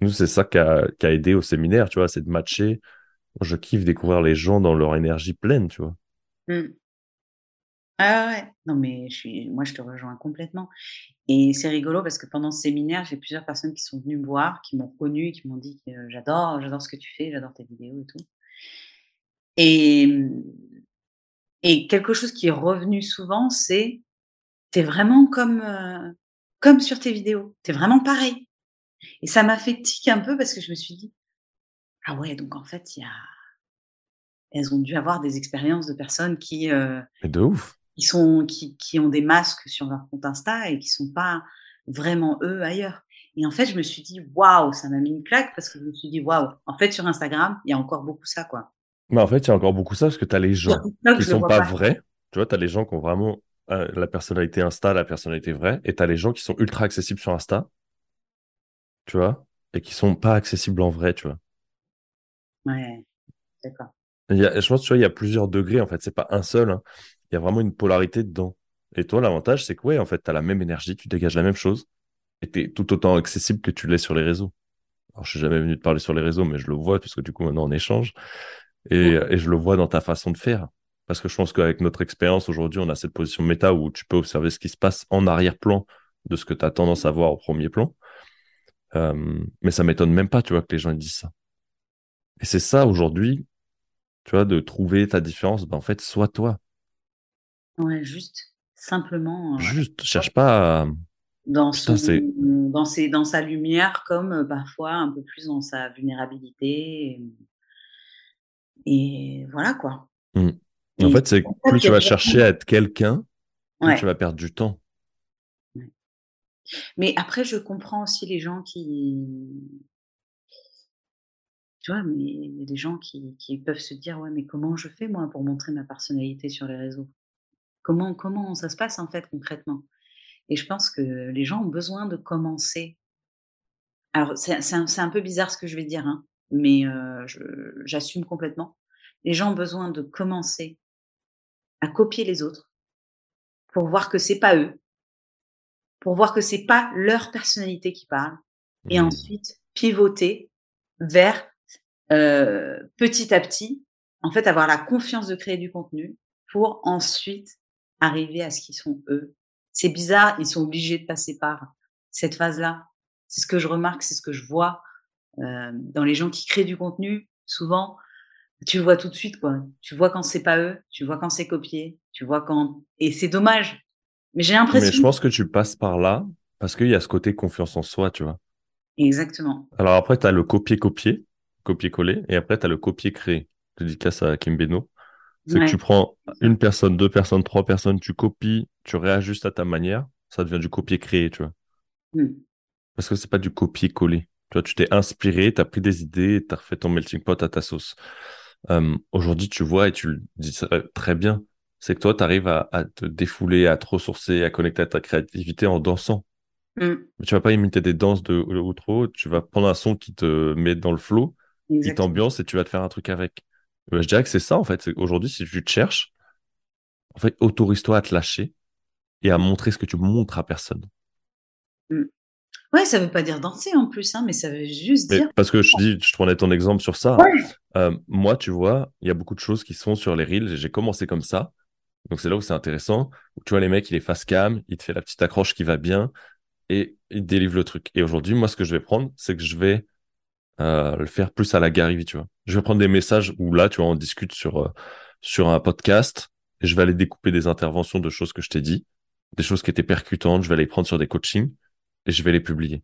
Nous, c'est ça qui a, aidé au séminaire, tu vois, c'est de matcher. Je kiffe découvrir les gens dans leur énergie pleine, tu vois. Ah ouais, non mais je suis moi je te rejoins complètement et c'est rigolo parce que pendant ce séminaire, j'ai plusieurs personnes qui sont venues me voir, qui m'ont connue, qui m'ont dit j'adore j'adore ce que tu fais, j'adore tes vidéos et tout et et quelque chose qui est revenu souvent, c'est: «Tu es vraiment comme, comme sur tes vidéos, tu es vraiment pareil» et ça m'a fait tic un peu parce que je me suis dit: «Ah ouais, donc en fait, il y a» elles ont dû avoir des expériences de personnes qui, de ouf! qui, sont, qui, qui, ont des masques sur leur compte Insta et qui sont pas vraiment eux ailleurs. Et en fait, je me suis dit, waouh, ça m'a mis une claque parce que je me suis dit, waouh, en fait, sur Instagram, il y a encore beaucoup ça, quoi. Mais en fait, il y a encore beaucoup ça parce que tu as les gens qui sont pas, vrais. Tu vois, tu as les gens qui ont vraiment euh, la personnalité Insta, la personnalité vraie, et tu as les gens qui sont ultra accessibles sur Insta, tu vois, et qui sont pas accessibles en vrai, tu vois. Ouais, d'accord. je pense, tu vois, il y a plusieurs degrés, en fait, c'est pas un seul. Hein il y a vraiment une polarité dedans. Et toi, l'avantage, c'est que, ouais, en fait, tu as la même énergie, tu dégages la même chose, et tu es tout autant accessible que tu l'es sur les réseaux. Alors, je suis jamais venu te parler sur les réseaux, mais je le vois, puisque du coup, maintenant, on échange. Et, et je le vois dans ta façon de faire. Parce que je pense qu'avec notre expérience aujourd'hui, on a cette position méta où tu peux observer ce qui se passe en arrière-plan de ce que tu as tendance à voir au premier plan. Euh, mais ça m'étonne même pas, tu vois, que les gens disent ça. Et c'est ça aujourd'hui, tu vois, de trouver ta différence. Ben, en fait, sois toi. Ouais, juste, simplement. Juste, cherche pas à... Dans, dans, ses, dans sa lumière, comme parfois un peu plus dans sa vulnérabilité. Et, voilà quoi. Mmh. En fait, c'est plus tu vas chercher à être quelqu'un, plus tu vas perdre du temps. Mais après, je comprends aussi les gens qui. Tu vois, mais il y a des gens qui, qui peuvent se dire Ouais, mais comment je fais moi pour montrer ma personnalité sur les réseaux? Comment, comment ça se passe en fait concrètement? Et je pense que les gens ont besoin de commencer. Alors c'est un, un, peu bizarre ce que je vais dire, hein, mais j'assume complètement. Les gens ont besoin de commencer à copier les autres pour voir que c'est pas eux, pour voir que c'est pas leur personnalité qui parle, et mmh. ensuite pivoter vers petit à petit, en fait, avoir la confiance de créer du contenu pour ensuite arriver à ce qu'ils sont eux. C'est bizarre, ils sont obligés de passer par cette phase-là. C'est ce que je remarque, c'est ce que je vois dans les gens qui créent du contenu, souvent, tu vois tout de suite, quoi. Tu vois quand c'est pas eux, tu vois quand c'est copié, tu vois quand. Et c'est dommage. Mais j'ai l'impression. Mais je pense que tu passes par là parce qu'il y a ce côté confiance en soi, tu vois. Exactement. Alors après, tu as le copier-copier, copier-coller, et après, tu as le copier-créer. Dédicace à Kim Beno. C'est que tu prends une personne, deux personnes, trois personnes, tu copies, tu réajustes à ta manière, ça devient du copier-créer, tu vois. Mmh. Parce que c'est pas du copier-coller. Tu vois, tu t'es inspiré, tu as pris des idées, tu as refait ton melting pot à ta sauce. Aujourd'hui, tu vois, et tu le dis très bien, c'est que toi, tu arrives à, te défouler, à te ressourcer, à connecter à ta créativité en dansant. Mais tu vas pas imiter des danses de outro, tu vas prendre un son qui te met dans le flow, qui t'ambiance et tu vas te faire un truc avec. je dirais que c'est ça, en fait. Aujourd'hui, si tu te cherches, en fait, autorise-toi à te lâcher et à montrer ce que tu montres à personne. Mmh. Ouais, ça veut pas dire danser en plus, hein, mais ça veut juste dire. Parce que je dis, je prenais ton exemple sur ça. Euh, moi, tu vois, il y a beaucoup de choses qui sont sur les reels. J'ai commencé comme ça. Donc c'est là où c'est intéressant. tu vois, les mecs, il est face cam, il te fait la petite accroche qui va bien et il délivre le truc. Et aujourd'hui, moi, ce que je vais prendre, c'est que je vais euh, le faire plus à la Gary tu vois. Je vais prendre des messages où là, tu vois, on discute sur, euh, sur un podcast et je vais aller découper des interventions de choses que je t'ai dit, des choses qui étaient percutantes, je vais aller prendre sur des coachings et je vais les publier.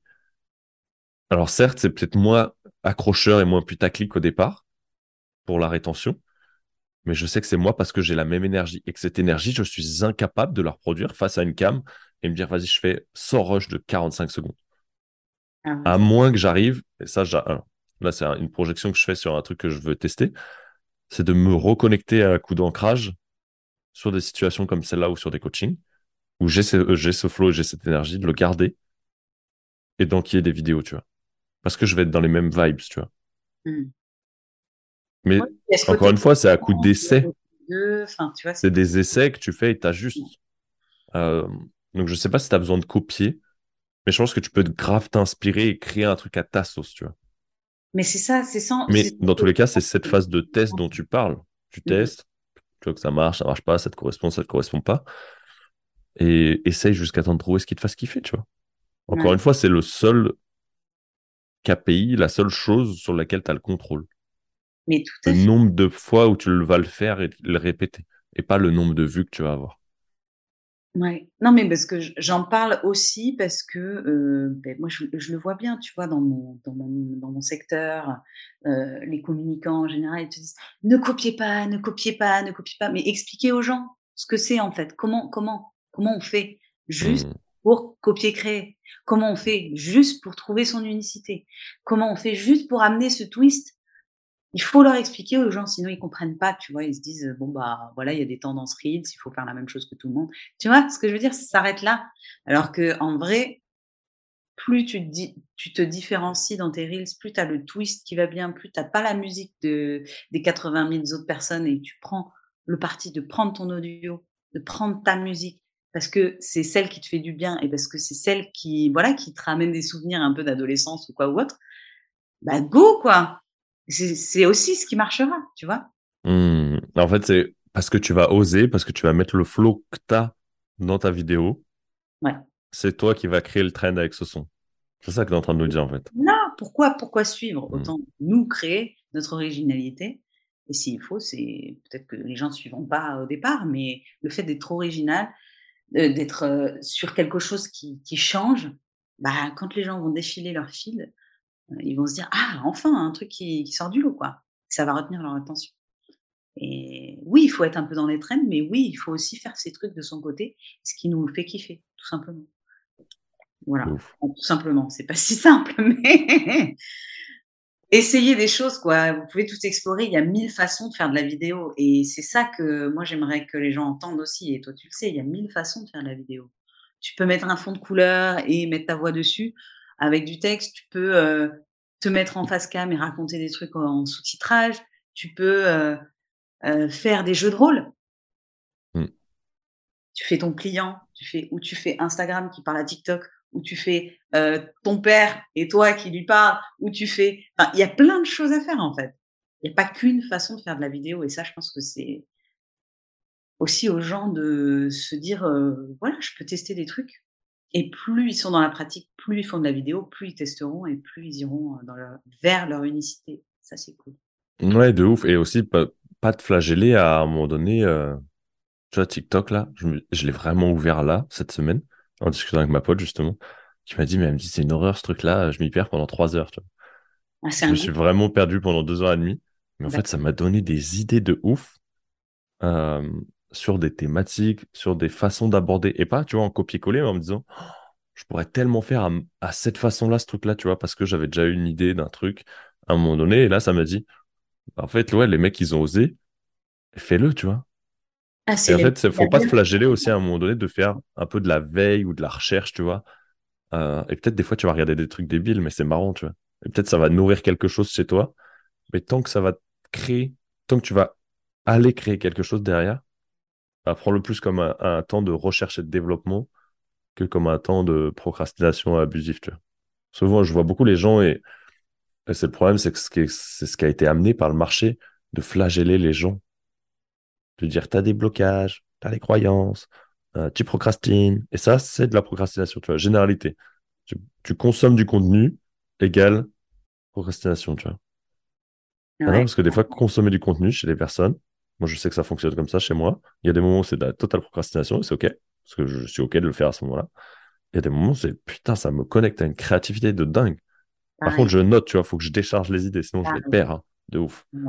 Alors certes, c'est peut-être moins accrocheur et moins putaclic au départ pour la rétention, mais je sais que c'est moi parce que j'ai la même énergie et que cette énergie, je suis incapable de la reproduire face à une cam et me dire vas-y, je fais 100 rush de 45 secondes. Ah à moins que j'arrive, et ça, là, c'est une projection que je fais sur un truc que je veux tester, c'est de me reconnecter à un coup d'ancrage sur des situations comme celle-là ou sur des coachings, où j'ai ce, j'ai ce flow et j'ai cette énergie, de le garder et d'enquiller des vidéos, tu vois. Parce que je vais être dans les mêmes vibes, tu vois. Hmm. Mais encore une fois, c'est à coup d'essai. c'est des essais que tu fais et tu ajustes. Euh, donc, je sais pas si tu as besoin de copier, mais je pense que tu peux grave t'inspirer et créer un truc à ta sauce, tu vois. Mais c'est ça, c'est sans. Mais dans tous les cas, c'est cette phase de test dont tu parles. Tu testes, tu vois que ça marche, ça marche pas, ça te correspond, ça te correspond pas. Et essaye jusqu'à t'en trouver ce qui te fasse kiffer, tu vois. Encore une fois, c'est le seul KPI, la seule chose sur laquelle tu as le contrôle. Mais tout le nombre de fois où tu vas le faire et le répéter, et pas le nombre de vues que tu vas avoir. Ouais. Non, mais parce que j'en parle aussi parce que euh, ben, moi, je, le vois bien, tu vois, dans mon, dans mon, dans mon secteur, euh, les communicants en général, ils te disent ne copiez pas, ne copiez pas, ne copiez pas, mais expliquez aux gens ce que c'est en fait, comment, comment, comment on fait juste mmh. pour copier-créer, comment on fait juste pour trouver son unicité, comment on fait juste pour amener ce twist? Il faut leur expliquer aux gens, sinon ils comprennent pas, tu vois. Ils se disent, bon, bah, voilà, il y a des tendances Reels, il faut faire la même chose que tout le monde. Tu vois, ce que je veux dire, ça s'arrête là. Alors que, en vrai, plus tu te, différencies dans tes Reels, plus tu as le twist qui va bien, plus tu n'as pas la musique de, des 80 000 autres personnes et tu prends le parti de prendre ton audio, de prendre ta musique, parce que c'est celle qui te fait du bien et parce que c'est celle qui, voilà, qui te ramène des souvenirs un peu d'adolescence ou quoi ou autre. Bah, go, quoi! c'est aussi ce qui marchera, tu vois. Mmh. En fait, c'est parce que tu vas oser, parce que tu vas mettre le flow que tu as dans ta vidéo. Ouais. C'est toi qui vas créer le trend avec ce son. C'est ça que tu es en train de nous dire, en fait. Non, pourquoi, pourquoi suivre? Mmh. Autant nous créer notre originalité. Et s'il faut, c'est peut-être que les gens ne suivront pas au départ, mais le fait d'être original, d'être euh, sur quelque chose qui, qui change, bah, quand les gens vont défiler leur fil, ils vont se dire ah enfin un truc qui, sort du lot quoi. Ça va retenir leur attention. Et oui, il faut être un peu dans les traînes, mais oui, il faut aussi faire ces trucs de son côté, ce qui nous fait kiffer, tout simplement. Voilà, tout simplement. C'est pas si simple, mais essayez des choses, quoi. Vous pouvez tout explorer. Il y a mille façons de faire de la vidéo, et c'est ça que moi j'aimerais que les gens entendent aussi. Et toi, tu le sais, il y a mille façons de faire de la vidéo. Tu peux mettre un fond de couleur et mettre ta voix dessus. Avec du texte, tu peux euh, te mettre en face cam et raconter des trucs en sous-titrage. Tu peux euh, euh, faire des jeux de rôle. Mmh. Tu fais ton client, tu fais ou tu fais Instagram qui parle à TikTok, ou tu fais ton père et toi qui lui parle, ou tu fais. il y a plein de choses à faire en fait. Il n'y a pas qu'une façon de faire de la vidéo, et ça, je pense que c'est aussi aux gens de se dire voilà, je peux tester des trucs Et plus ils sont dans la pratique, plus ils font de la vidéo, plus ils testeront et plus ils iront dans vers leur unicité. Ça, c'est cool. Ouais, de ouf. Et aussi, pas, de flageller à, un moment donné. tu vois, TikTok, là, je l'ai vraiment ouvert là, cette semaine, en discutant avec ma pote, justement, qui m'a dit, mais elle me dit, c'est une horreur, ce truc-là, je m'y perds pendant trois heures. Tu vois. Ah, je me suis vraiment perdu pendant deux heures et demie. Mais en fait, ça m'a donné des idées de ouf euh, sur des thématiques, sur des façons d'aborder. Et pas, tu vois, en copier-coller, mais en me disant, oh, je pourrais tellement faire à, cette façon-là, ce truc-là, tu vois, parce que j'avais déjà eu une idée d'un truc à un moment donné. Et là, ça m'a dit, en fait, ouais, les mecs, ils ont osé. Fais-le, tu vois. Ah, et en fait, il faut pas se flageller aussi à un moment donné de faire un peu de la veille ou de la recherche, tu vois. Euh, et peut-être des fois, tu vas regarder des trucs débiles, mais c'est marrant, tu vois. Et peut-être ça va nourrir quelque chose chez toi. Mais tant que ça va créer, tant que tu vas aller créer quelque chose derrière, bah, prends-le plus comme un, temps de recherche et de développement que comme un temps de procrastination abusif. Tu vois. Souvent, je vois beaucoup les gens et, c'est le problème, c'est que c'est ce qui a été amené par le marché de flageller les gens. De dire, tu as des blocages, tu as des croyances, euh, tu procrastines. Et ça, c'est de la procrastination, tu vois, généralité. Tu, consommes du contenu égal procrastination, tu vois. Ah parce que des fois, consommer du contenu chez les personnes, moi je sais que ça fonctionne comme ça chez moi. Il y a des moments où c'est de la totale procrastination, c'est OK, parce que je suis OK de le faire à ce moment-là. Il y a des moments où c'est putain, ça me connecte à une créativité de dingue. Par contre, je note, tu vois, il faut que je décharge les idées, sinon je les perds hein, de ouf. Ouais,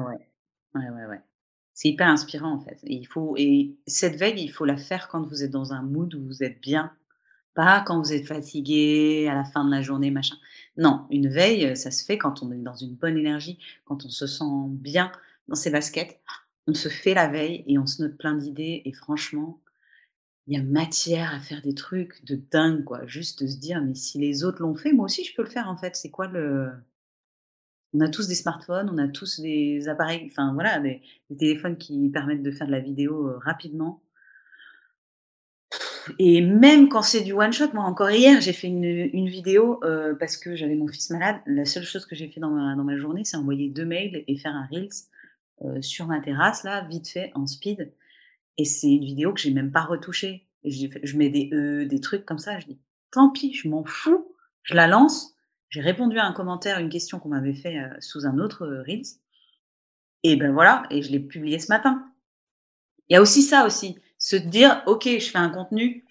ouais, ouais. ouais. C'est hyper inspirant en fait. Et, il faut, et cette veille, il faut la faire quand vous êtes dans un mood où vous êtes bien, pas quand vous êtes fatigué à la fin de la journée, machin. Non, une veille, ça se fait quand on est dans une bonne énergie, quand on se sent bien dans ses baskets. On se fait la veille et on se note plein d'idées. Et franchement, il y a matière à faire des trucs de dingue, quoi. Juste de se dire, mais si les autres l'ont fait, moi aussi je peux le faire en fait. C'est quoi le. On a tous des smartphones, on a tous des appareils, enfin voilà, des, téléphones qui permettent de faire de la vidéo euh, rapidement. Et même quand c'est du one shot, moi encore hier, j'ai fait une, vidéo euh, parce que j'avais mon fils malade. La seule chose que j'ai fait dans ma, journée, c'est envoyer deux mails et faire un reels euh, sur ma terrasse là, vite fait en speed. Et c'est une vidéo que j'ai même pas retouchée. Et je mets des e, des trucs comme ça. Je dis tant pis, je m'en fous. Je la lance. J'ai répondu à un commentaire, une question qu'on m'avait fait euh, sous un autre reels. Et ben voilà, et je l'ai publié ce matin. Il y a aussi ça aussi se dire, OK, je fais un contenu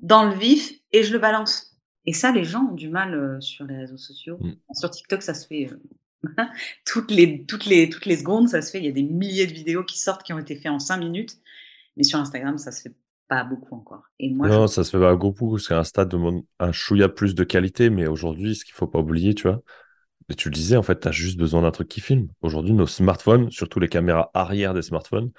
dans le vif et je le balance. Et ça, les gens ont du mal euh, sur les réseaux sociaux. Mm. Sur TikTok, ça se fait euh, toutes, les, toutes, les, toutes les secondes, ça se fait. Il y a des milliers de vidéos qui sortent qui ont été faites en cinq minutes. Mais sur Instagram, ça se fait pas beaucoup encore. Et moi, non, ça se fait pas beaucoup. C'est un stade de un chouïa plus de qualité. Mais aujourd'hui, ce qu'il faut pas oublier, tu vois, et tu le disais, en fait, tu as juste besoin d'un truc qui filme. Aujourd'hui, nos smartphones, surtout les caméras arrière des smartphones,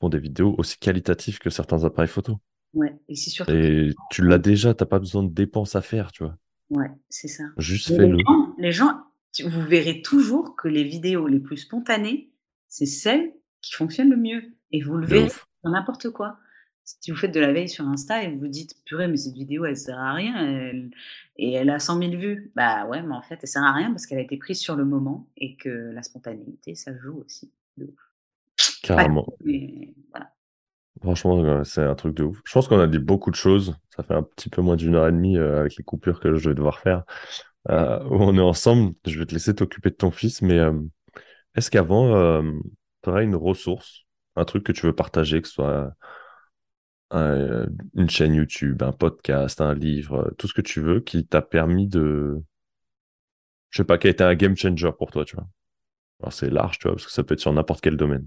font des vidéos aussi qualitatives que certains appareils photo. Ouais, et c'est surtout. Et tu l'as déjà, tu n'as pas besoin de dépenses à faire, tu vois. Ouais, c'est ça. Juste fais-le. Les gens, vous verrez toujours que les vidéos les plus spontanées, c'est celles qui fonctionnent le mieux. Et vous le verrez dans n'importe quoi. Si vous faites de la veille sur Insta et vous vous dites, purée, mais cette vidéo, elle sert à rien, et elle a 100 000 vues. Bah ouais, mais en fait, elle sert à rien parce qu'elle a été prise sur le moment et que la spontanéité, ça joue aussi. De ouf. Carrément. Franchement, c'est un truc de ouf. Je pense qu'on a dit beaucoup de choses. Ça fait un petit peu moins d'une heure et demie euh, avec les coupures que je vais devoir faire. Euh, où on est ensemble. Je vais te laisser t'occuper de ton fils, mais euh, est-ce qu'avant, tu aurais une ressource, un truc que tu veux partager, que ce soit une chaîne YouTube, un podcast, un livre, tout ce que tu veux, qui t'a permis de. Je sais pas, qui a été un game changer pour toi, tu vois. Alors c'est large, tu vois, parce que ça peut être sur n'importe quel domaine.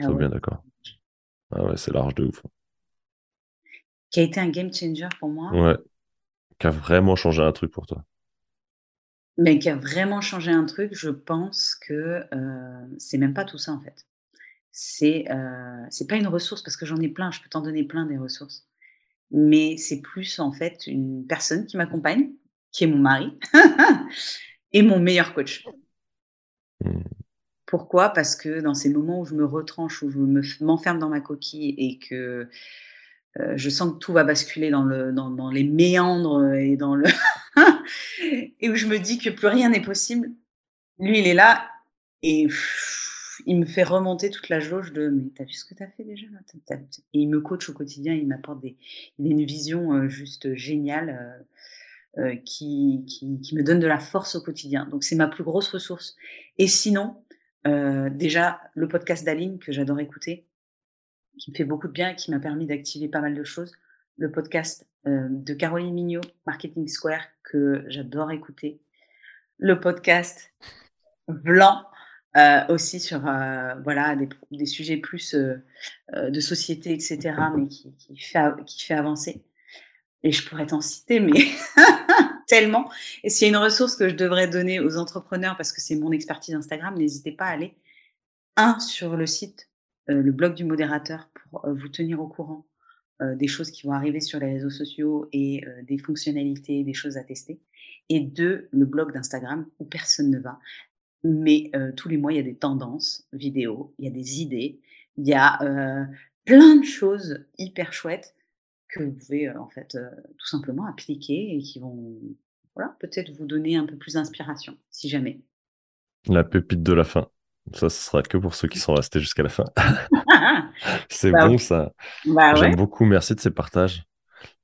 Ah bien d'accord. Ah ouais, c'est large de ouf. Qui a été un game changer pour moi? Ouais. Qui a vraiment changé un truc pour toi. Mais qui a vraiment changé un truc, je pense que euh, c'est même pas tout ça en fait. C'est euh, c'est pas une ressource parce que j'en ai plein, je peux t'en donner plein des ressources. Mais c'est plus en fait une personne qui m'accompagne, qui est mon mari et mon meilleur coach. Mmh. Pourquoi? Parce que dans ces moments où je me retranche, où je m'enferme dans ma coquille et que euh, je sens que tout va basculer dans, le, dans, les méandres et dans le et où je me dis que plus rien n'est possible, lui il est là et il me fait remonter toute la jauge de mais t'as vu ce que t'as fait déjà? Et il me coach au quotidien, il m'apporte des, il a une vision euh, juste géniale euh, euh, qui, qui, qui, me donne de la force au quotidien. Donc c'est ma plus grosse ressource. Et sinon, déjà le podcast d'Aline que j'adore écouter, qui me fait beaucoup de bien et qui m'a permis d'activer pas mal de choses. Le podcast de Caroline Mignot, Marketing Square, que j'adore écouter. Le podcast Blanc euh, aussi sur euh, voilà des, sujets plus euh, de société etc mais qui, qui, fait qui fait avancer. Et je pourrais t'en citer mais tellement. Et s'il y a une ressource que je devrais donner aux entrepreneurs parce que c'est mon expertise Instagram n'hésitez pas à aller un sur le site le blog du modérateur pour vous tenir au courant des choses qui vont arriver sur les réseaux sociaux et des fonctionnalités des choses à tester. Et deux le blog d'Instagram où personne ne va mais tous les mois, il y a des tendances vidéo, il y a des idées, il y a plein de choses hyper chouettes que vous pouvez en fait tout simplement appliquer et qui vont voilà, peut-être vous donner un peu plus d'inspiration, si jamais. La pépite de la fin. Ça, ce sera que pour ceux qui sont restés jusqu'à la fin. C'est bah bon, ça. Bah J'aime beaucoup. Merci de ces partages.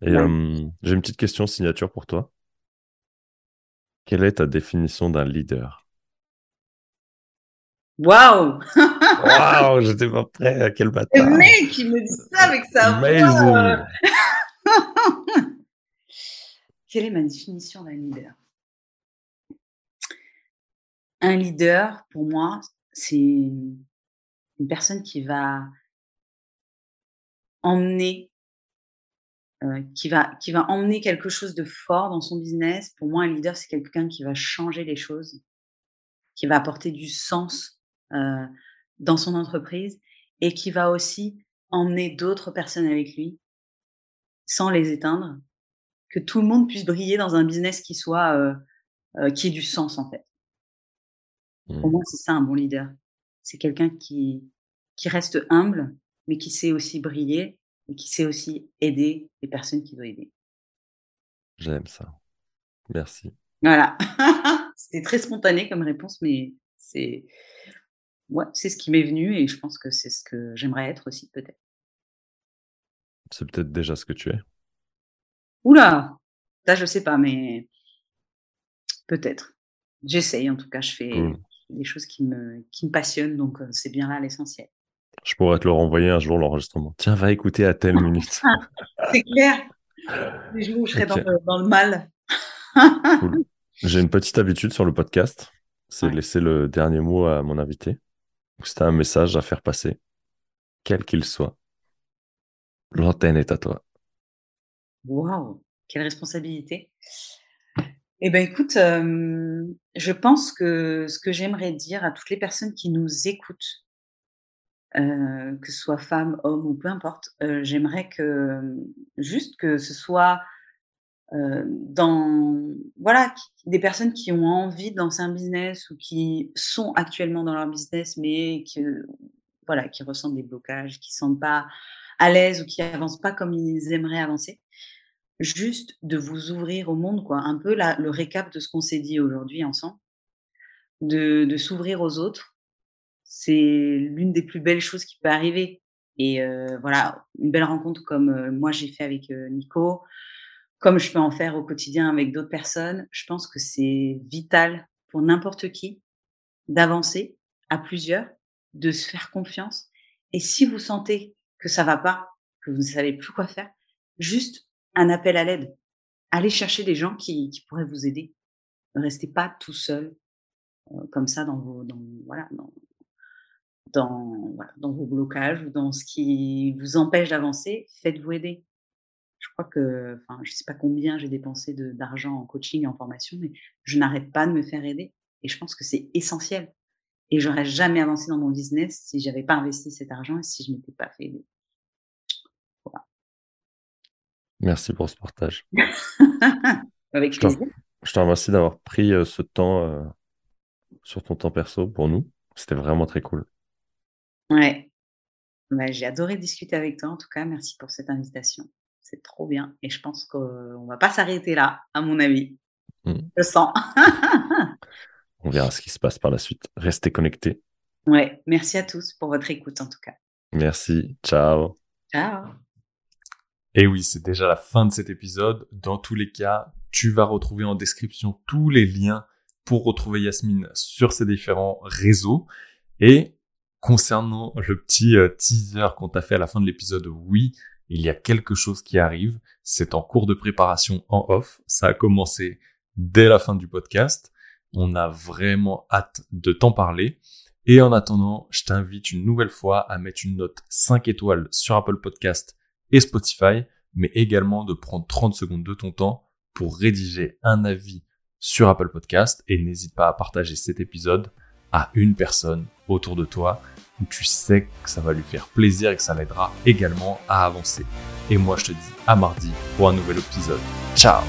Et j'ai une petite question signature pour toi. Quelle est ta définition d'un leader? Waouh Waouh, j'étais pas prêt. À quel bâtard. Le mec, il me dit ça avec sa voix. Quelle est ma définition d'un leader? Un leader, pour moi, c'est une personne qui va emmener, euh, qui va, qui va emmener quelque chose de fort dans son business. Pour moi, un leader, c'est quelqu'un qui va changer les choses, qui va apporter du sens euh, dans son entreprise et qui va aussi emmener d'autres personnes avec lui sans les éteindre, que tout le monde puisse briller dans un business qui soit euh, euh, qui ait du sens en fait. Pour moi, mmh. c'est ça un bon leader. C'est quelqu'un qui qui reste humble, mais qui sait aussi briller et qui sait aussi aider les personnes qu'il doit aider. J'aime ça. Merci. Voilà. C'était très spontané comme réponse, mais c'est ouais, c'est ce qui m'est venu et je pense que c'est ce que j'aimerais être aussi, peut-être. C'est peut-être déjà ce que tu es. Oula, ça je sais pas, mais peut-être. J'essaye en tout cas, je fais des choses qui me, qui me passionnent, donc c'est bien là l'essentiel. Je pourrais te le renvoyer un jour l'enregistrement. Tiens, va écouter à telle minute. c'est clair. Les jours où je serai dans, le, dans, le, mal. J'ai une petite habitude sur le podcast, c'est de laisser le dernier mot à mon invité. C'est un message à faire passer, quel qu'il soit. L'antenne est à toi. Waouh, quelle responsabilité. Eh bien, écoute, je pense que ce que j'aimerais dire à toutes les personnes qui nous écoutent, que ce soit femmes, hommes ou peu importe, j'aimerais que juste que ce soit euh, dans voilà des personnes qui ont envie de lancer un business ou qui sont actuellement dans leur business mais qui voilà qui ressentent des blocages qui sentent pas à l'aise ou qui avancent pas comme ils aimeraient avancer. Juste de vous ouvrir au monde quoi. Un peu la, le récap de ce qu'on s'est dit aujourd'hui ensemble. De, de s'ouvrir aux autres. C'est l'une des plus belles choses qui peut arriver. Et euh, voilà une belle rencontre comme euh, moi j'ai fait avec Nico comme je peux en faire au quotidien avec d'autres personnes, je pense que c'est vital pour n'importe qui d'avancer à plusieurs, de se faire confiance. Et si vous sentez que ça va pas, que vous ne savez plus quoi faire, juste un appel à l'aide. Allez chercher des gens qui, qui pourraient vous aider. Ne restez pas tout seul euh, comme ça dans vos, dans, voilà, dans, dans, dans vos blocages ou dans ce qui vous empêche d'avancer. Faites-vous aider je crois que, enfin, je sais pas combien j'ai dépensé d'argent en coaching et en formation, mais je n'arrête pas de me faire aider. Et je pense que c'est essentiel. Et j'aurais jamais avancé dans mon business si j'avais pas investi cet argent et si je m'étais pas fait aider. Voilà. Merci pour ce partage. Avec plaisir. Je te remercie d'avoir pris euh, ce temps euh, sur ton temps perso pour nous. C'était vraiment très cool. Ouais. Bah, j'ai adoré discuter avec toi. En tout cas, merci pour cette invitation. C'est trop bien. Et je pense qu'on va pas s'arrêter là, à mon avis. Hmm. Je sens. On verra ce qui se passe par la suite. Restez connectés. Ouais, merci à tous pour votre écoute en tout cas. Merci, ciao. Ciao. Et oui, c'est déjà la fin de cet épisode. Dans tous les cas, tu vas retrouver en description tous les liens pour retrouver Yasmine sur ses différents réseaux. Et concernant le petit euh, teaser qu'on t'a fait à la fin de l'épisode, oui, il y a quelque chose qui arrive. C'est en cours de préparation en off. Ça a commencé dès la fin du podcast. On a vraiment hâte de t'en parler. Et en attendant, je t'invite une nouvelle fois à mettre une note 5 étoiles sur Apple Podcast et Spotify, mais également de prendre 30 secondes de ton temps pour rédiger un avis sur Apple Podcast et n'hésite pas à partager cet épisode à une personne autour de toi où tu sais que ça va lui faire plaisir et que ça l'aidera également à avancer. Et moi, je te dis à mardi pour un nouvel épisode. Ciao